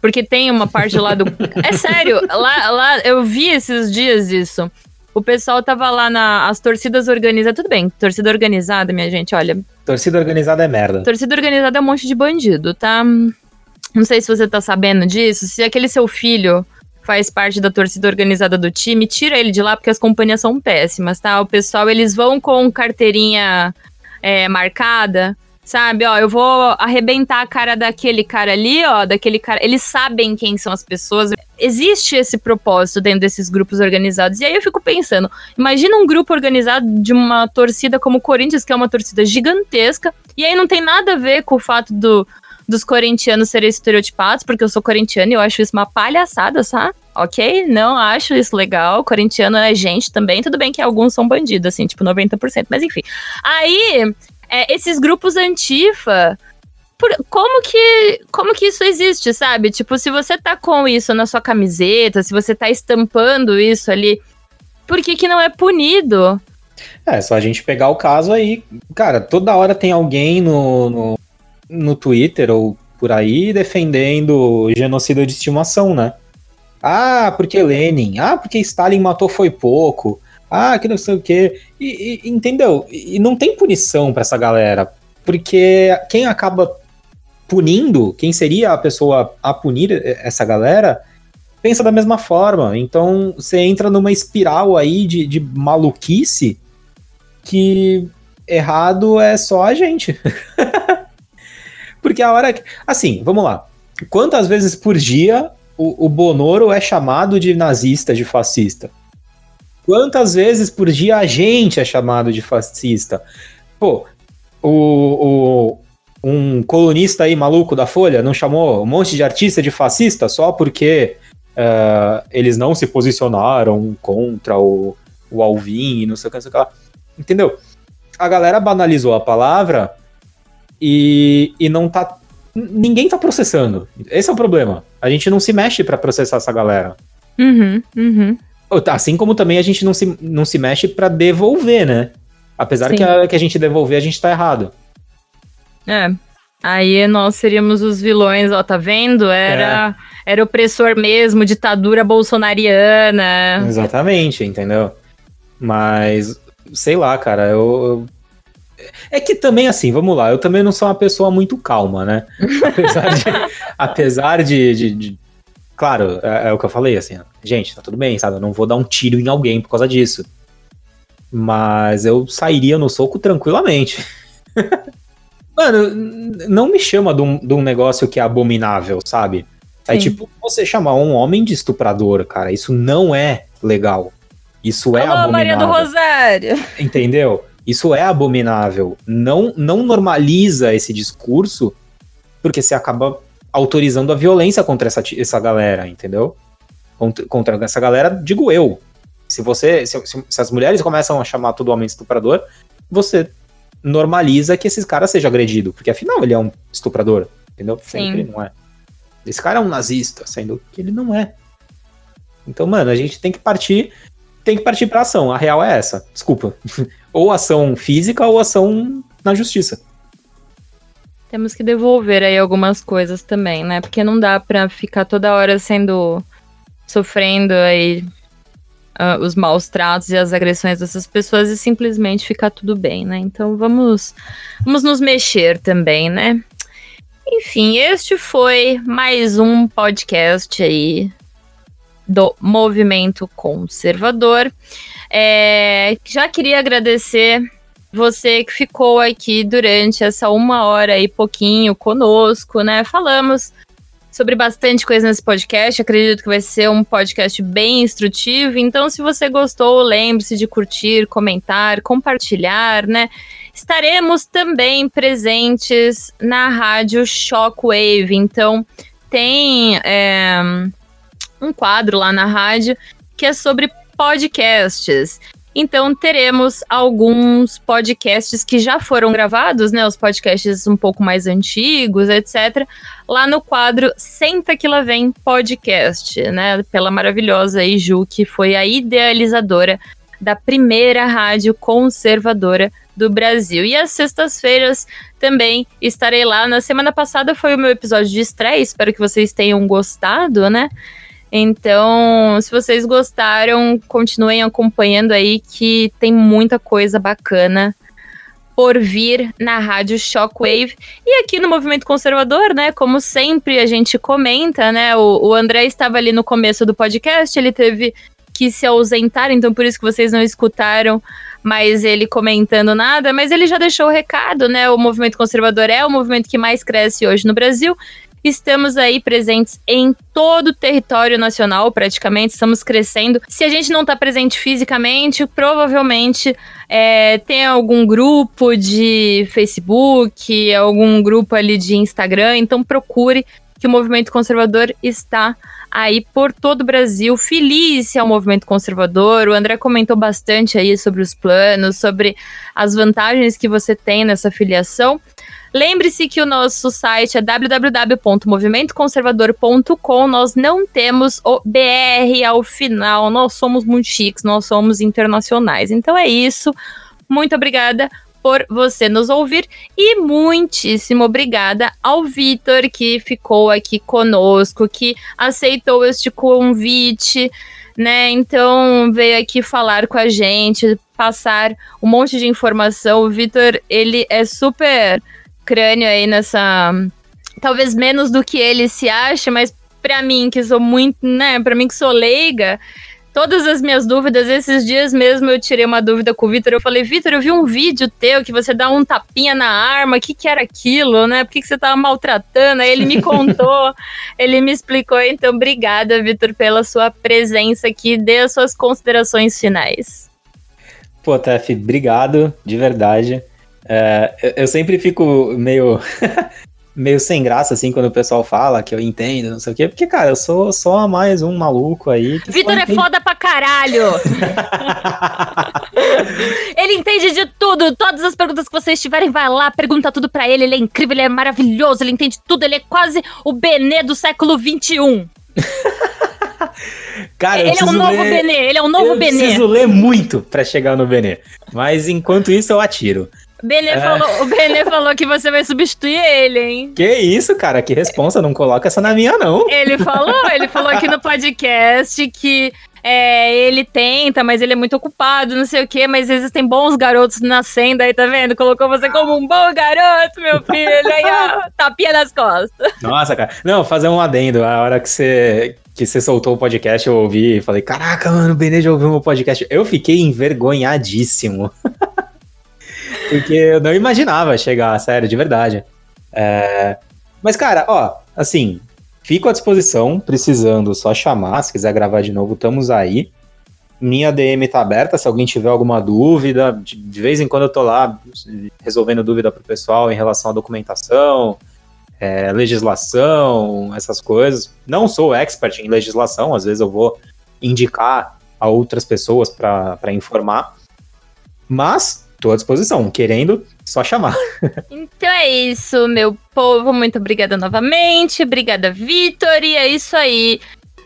porque tem uma parte lá do. É sério, lá, lá eu vi esses dias isso. O pessoal tava lá na. As torcidas organizadas. Tudo bem, torcida organizada, minha gente, olha. Torcida organizada é merda. Torcida organizada é um monte de bandido, tá? Não sei se você tá sabendo disso. Se aquele seu filho faz parte da torcida organizada do time, tira ele de lá porque as companhias são péssimas, tá? O pessoal, eles vão com carteirinha é, marcada Sabe, ó, eu vou arrebentar a cara daquele cara ali, ó, daquele cara. Eles sabem quem são as pessoas. Existe esse propósito dentro desses grupos organizados. E aí eu fico pensando, imagina um grupo organizado de uma torcida como o Corinthians, que é uma torcida gigantesca, e aí não tem nada a ver com o fato do, dos corintianos serem estereotipados, porque eu sou corintiano e eu acho isso uma palhaçada, sabe? Ok? Não acho isso legal. Corintiano é gente também. Tudo bem que alguns são bandidos, assim, tipo 90%, mas enfim. Aí é, esses grupos antifa. Por, como que como que isso existe, sabe? Tipo, se você tá com isso na sua camiseta, se você tá estampando isso ali, por que que não é punido? É, só a gente pegar o caso aí. Cara, toda hora tem alguém no, no, no Twitter ou por aí defendendo genocídio de estimação, né? Ah, porque Lenin. Ah, porque Stalin matou foi pouco ah, que não sei o quê. E, e entendeu? E não tem punição para essa galera, porque quem acaba punindo, quem seria a pessoa a punir essa galera, pensa da mesma forma. Então você entra numa espiral aí de, de maluquice que errado é só a gente. <laughs> porque a hora que. Assim, vamos lá. Quantas vezes por dia o, o Bonoro é chamado de nazista, de fascista? Quantas vezes por dia a gente é chamado de fascista? Pô, o, o, um colunista aí maluco da Folha não chamou um monte de artista de fascista só porque uh, eles não se posicionaram contra o, o Alvin e não sei o que, não sei o que lá. Entendeu? A galera banalizou a palavra e, e não tá. Ninguém tá processando. Esse é o problema. A gente não se mexe para processar essa galera. Uhum, uhum. Assim como também a gente não se, não se mexe para devolver, né? Apesar que a, que a gente devolver, a gente tá errado. É. Aí nós seríamos os vilões, ó, tá vendo? Era, é. era opressor mesmo, ditadura bolsonariana. Exatamente, entendeu? Mas, sei lá, cara, eu, É que também, assim, vamos lá, eu também não sou uma pessoa muito calma, né? <laughs> Apesar de. apesar de, de, de claro, é, é, o que eu falei, assim, gente, tá tudo bem, sabe? Eu não vou dar um tiro em alguém por causa disso. Mas eu sairia no soco tranquilamente. <laughs> Mano, não me chama de um, de um negócio que é abominável, sabe? É Sim. É tipo você chamar um homem de estuprador, cara. Isso não é legal. Isso é Alô, abominável. Maria do Rosário. Entendeu? Isso é abominável. Não, não normaliza esse discurso, porque você acaba autorizando a violência contra essa, essa galera, entendeu? Contra, contra essa galera, digo eu. Se você. Se, se, as mulheres começam a chamar todo homem estuprador, você normaliza que esses caras sejam agredidos. Porque afinal ele é um estuprador. Entendeu? Sempre não é. Esse cara é um nazista, sendo que ele não é. Então, mano, a gente tem que partir tem que partir para ação. A real é essa. Desculpa. <laughs> ou ação física ou ação na justiça. Temos que devolver aí algumas coisas também, né? Porque não dá para ficar toda hora sendo sofrendo aí uh, os maus tratos e as agressões dessas pessoas e simplesmente ficar tudo bem, né? Então vamos vamos nos mexer também, né? Enfim, este foi mais um podcast aí do movimento conservador. É, já queria agradecer você que ficou aqui durante essa uma hora e pouquinho conosco, né? Falamos sobre bastante coisa nesse podcast. Acredito que vai ser um podcast bem instrutivo. Então, se você gostou, lembre-se de curtir, comentar, compartilhar, né? Estaremos também presentes na rádio Shockwave. Então, tem. É, um quadro lá na rádio que é sobre podcasts. Então teremos alguns podcasts que já foram gravados, né? Os podcasts um pouco mais antigos, etc. Lá no quadro Senta que lá vem podcast, né? Pela maravilhosa aí, Ju, que foi a idealizadora da primeira rádio conservadora do Brasil. E às sextas-feiras também estarei lá. Na semana passada foi o meu episódio de estreia, espero que vocês tenham gostado, né? Então, se vocês gostaram, continuem acompanhando aí que tem muita coisa bacana por vir na rádio Shockwave. E aqui no Movimento Conservador, né, como sempre a gente comenta, né, o, o André estava ali no começo do podcast, ele teve que se ausentar, então por isso que vocês não escutaram mais ele comentando nada, mas ele já deixou o recado, né? O movimento conservador é o movimento que mais cresce hoje no Brasil Estamos aí presentes em todo o território nacional, praticamente, estamos crescendo. Se a gente não está presente fisicamente, provavelmente é, tem algum grupo de Facebook, algum grupo ali de Instagram, então procure que o movimento conservador está aí por todo o Brasil. Feliz ao movimento conservador. O André comentou bastante aí sobre os planos, sobre as vantagens que você tem nessa filiação. Lembre-se que o nosso site é www.movimentoconservador.com. Nós não temos o BR ao final. Nós somos muito chiques, nós somos internacionais. Então é isso. Muito obrigada por você nos ouvir e muitíssimo obrigada ao Vitor que ficou aqui conosco, que aceitou este convite, né? Então veio aqui falar com a gente, passar um monte de informação. O Vitor, ele é super crânio aí nessa. Talvez menos do que ele se acha, mas para mim, que sou muito, né? Para mim, que sou leiga, todas as minhas dúvidas, esses dias mesmo eu tirei uma dúvida com o Vitor. Eu falei, Vitor, eu vi um vídeo teu que você dá um tapinha na arma, o que, que era aquilo, né? Por que, que você tava maltratando? Aí ele me <laughs> contou, ele me explicou. Então, obrigada, Vitor, pela sua presença aqui. Dê as suas considerações finais. Pô, Tef, obrigado, de verdade. É, eu sempre fico meio. <laughs> meio sem graça, assim, quando o pessoal fala que eu entendo, não sei o quê, porque, cara, eu sou só mais um maluco aí. Vitor é foda pra caralho! <laughs> ele entende de tudo, todas as perguntas que vocês tiverem, vai lá, pergunta tudo pra ele, ele é incrível, ele é maravilhoso, ele entende tudo, ele é quase o Benê do século XXI. <laughs> Cara, ele é um novo ler... Benê, ele é um novo eu Benê. Eu preciso ler muito para chegar no Benê. Mas enquanto isso eu atiro. Benê é. falou, o Benê falou que você vai substituir ele, hein? Que isso, cara? Que responsa, não coloca essa na minha, não. Ele falou, ele falou aqui no podcast que é, ele tenta, mas ele é muito ocupado, não sei o quê, mas existem bons garotos nascendo aí, tá vendo? Colocou você como um bom garoto, meu filho. Aí, ó, tapinha nas costas. Nossa, cara. Não, fazer um adendo. A hora que você, que você soltou o podcast, eu ouvi e falei: Caraca, mano, o Benê já ouviu meu podcast. Eu fiquei envergonhadíssimo. Porque eu não imaginava chegar, sério, de verdade. É... Mas, cara, ó, assim, Fico à disposição, precisando, só chamar. Se quiser gravar de novo, estamos aí. Minha DM tá aberta, se alguém tiver alguma dúvida. De, vez em quando eu tô lá resolvendo dúvida pro pessoal em relação à documentação, é, legislação, essas coisas. Não sou expert em legislação, às vezes eu vou indicar a outras pessoas para informar. Mas Tô à disposição. Querendo, só chamar. <laughs> então é isso, meu povo. Muito obrigada novamente. Obrigada, Vitor. E é isso aí.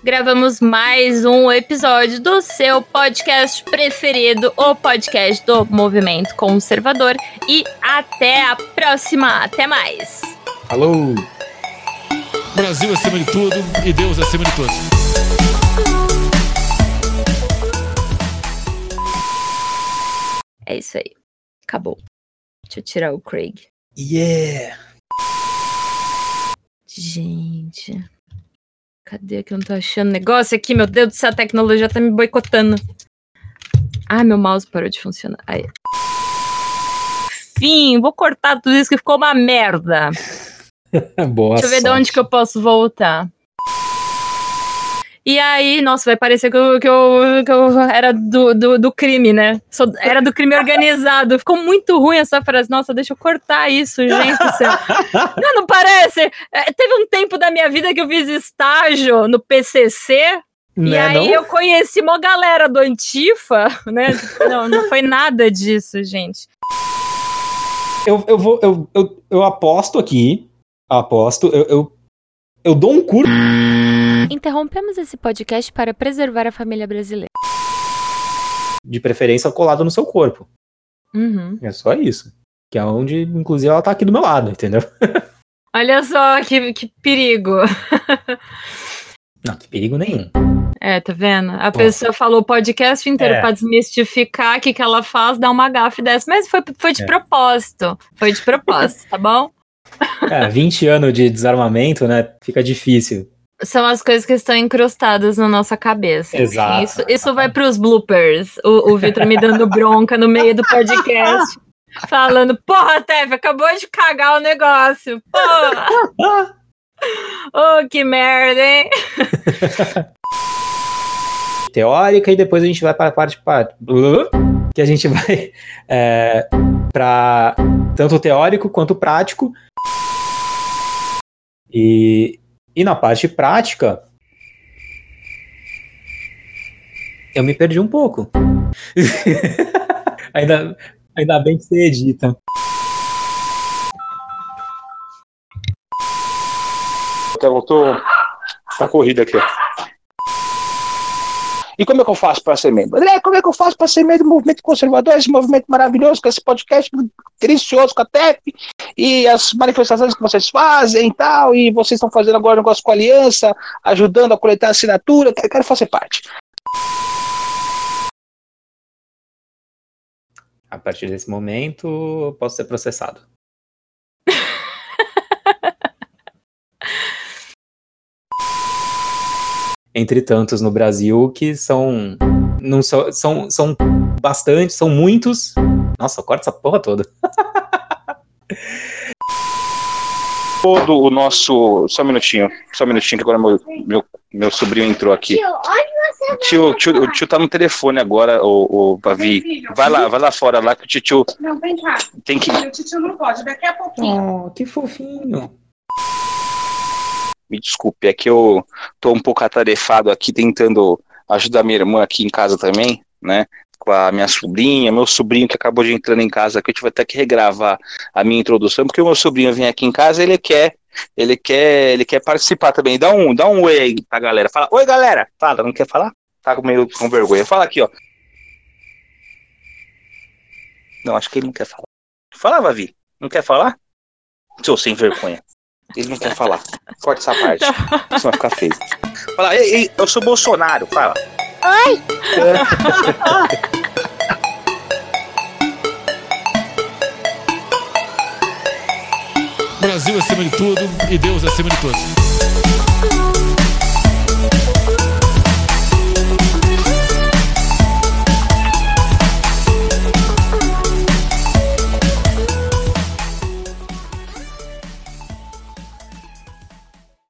Gravamos mais um episódio do seu podcast preferido, o podcast do Movimento Conservador. E até a próxima. Até mais. Falou! Brasil acima de tudo e Deus acima de todos. É isso aí. Acabou. Deixa eu tirar o Craig. Yeah! Gente. Cadê que eu não tô achando negócio aqui? Meu Deus do céu, a tecnologia tá me boicotando. Ah, meu mouse parou de funcionar. Aí. Enfim, vou cortar tudo isso que ficou uma merda. <laughs> Boa Deixa eu ver sorte. de onde que eu posso voltar. E aí, nossa, vai parecer que eu, que eu, que eu era do, do, do crime, né? Sou, era do crime organizado. Ficou muito ruim essa frase. Nossa, deixa eu cortar isso, gente do céu. <laughs> Não, não parece? É, teve um tempo da minha vida que eu fiz estágio no PCC. e Né, aí não? eu conheci uma galera do Antifa, né? Não, não foi nada disso, gente. Eu, eu vou. Eu, eu, eu aposto aqui. Aposto. Eu, eu, eu dou um curso. Interrompemos esse podcast para preservar a família brasileira. De preferência colado no seu corpo. Uhum. É só isso. Que é onde, inclusive, ela tá aqui do meu lado, entendeu? <laughs> Olha só que, que perigo. <laughs> Não, que perigo nenhum. É, tá vendo? A Pô. pessoa falou o podcast inteiro É. pra desmistificar o que, que ela faz, dá uma gafe dessa. Mas foi, foi de É. propósito. Foi de propósito, tá bom? <laughs> É, 20 anos de desarmamento, né? Fica difícil. São as coisas que estão incrustadas na nossa cabeça. Exato. Isso, isso vai pros bloopers. O, o Vitor me dando bronca no meio do podcast. Falando, porra, Tef, acabou de cagar o negócio. Porra. <laughs> Oh, que merda, hein? <laughs> Teórica e depois a gente vai para a parte pa- que a gente vai é, para tanto teórico quanto prático. E, e na parte prática, eu me perdi um pouco. <laughs> ainda, ainda bem que você edita. Eu tô. Tá corrida aqui, ó. E como é que eu faço para ser membro? André, como é que eu faço para ser membro do movimento conservador? Esse movimento maravilhoso, com esse podcast delicioso com a TEP e as manifestações que vocês fazem e tal. E vocês estão fazendo agora um negócio com a aliança, ajudando a coletar assinatura. Quero, quero fazer parte. A partir desse momento, eu posso ser processado. Entre tantos no Brasil que são. Não são, são, são bastante, são muitos. Nossa, corta essa porra toda. <laughs> Todo o nosso. Só um minutinho, só um minutinho, que agora meu, meu, meu sobrinho entrou aqui. O tio, tio, o tio tá no telefone agora, o, o Bavi. Vai lá, vai lá fora lá que o tio Não, vem cá. tem que. O tio não pode, daqui a pouquinho. Oh, que fofinho. Me desculpe, é que eu tô um pouco atarefado aqui tentando ajudar minha irmã aqui em casa também, né? Com a minha sobrinha, meu sobrinho que acabou de entrar em casa, que eu tive até que regravar a minha introdução, porque o meu sobrinho vem aqui em casa, ele quer, ele quer, ele quer participar também. Dá um, dá um oi aí pra galera. Fala, oi galera. Fala, não quer falar? Tá meio com vergonha. Fala aqui, ó. Não, acho que ele não quer falar. Fala, Vavi. Não quer falar? Seu sem vergonha. Ele não quer falar. Corta essa parte. Tá Você Senão vai ficar feio. Fala, ei, ei, eu sou Bolsonaro. Fala. Ai! Brasil acima de tudo e Deus acima de todos.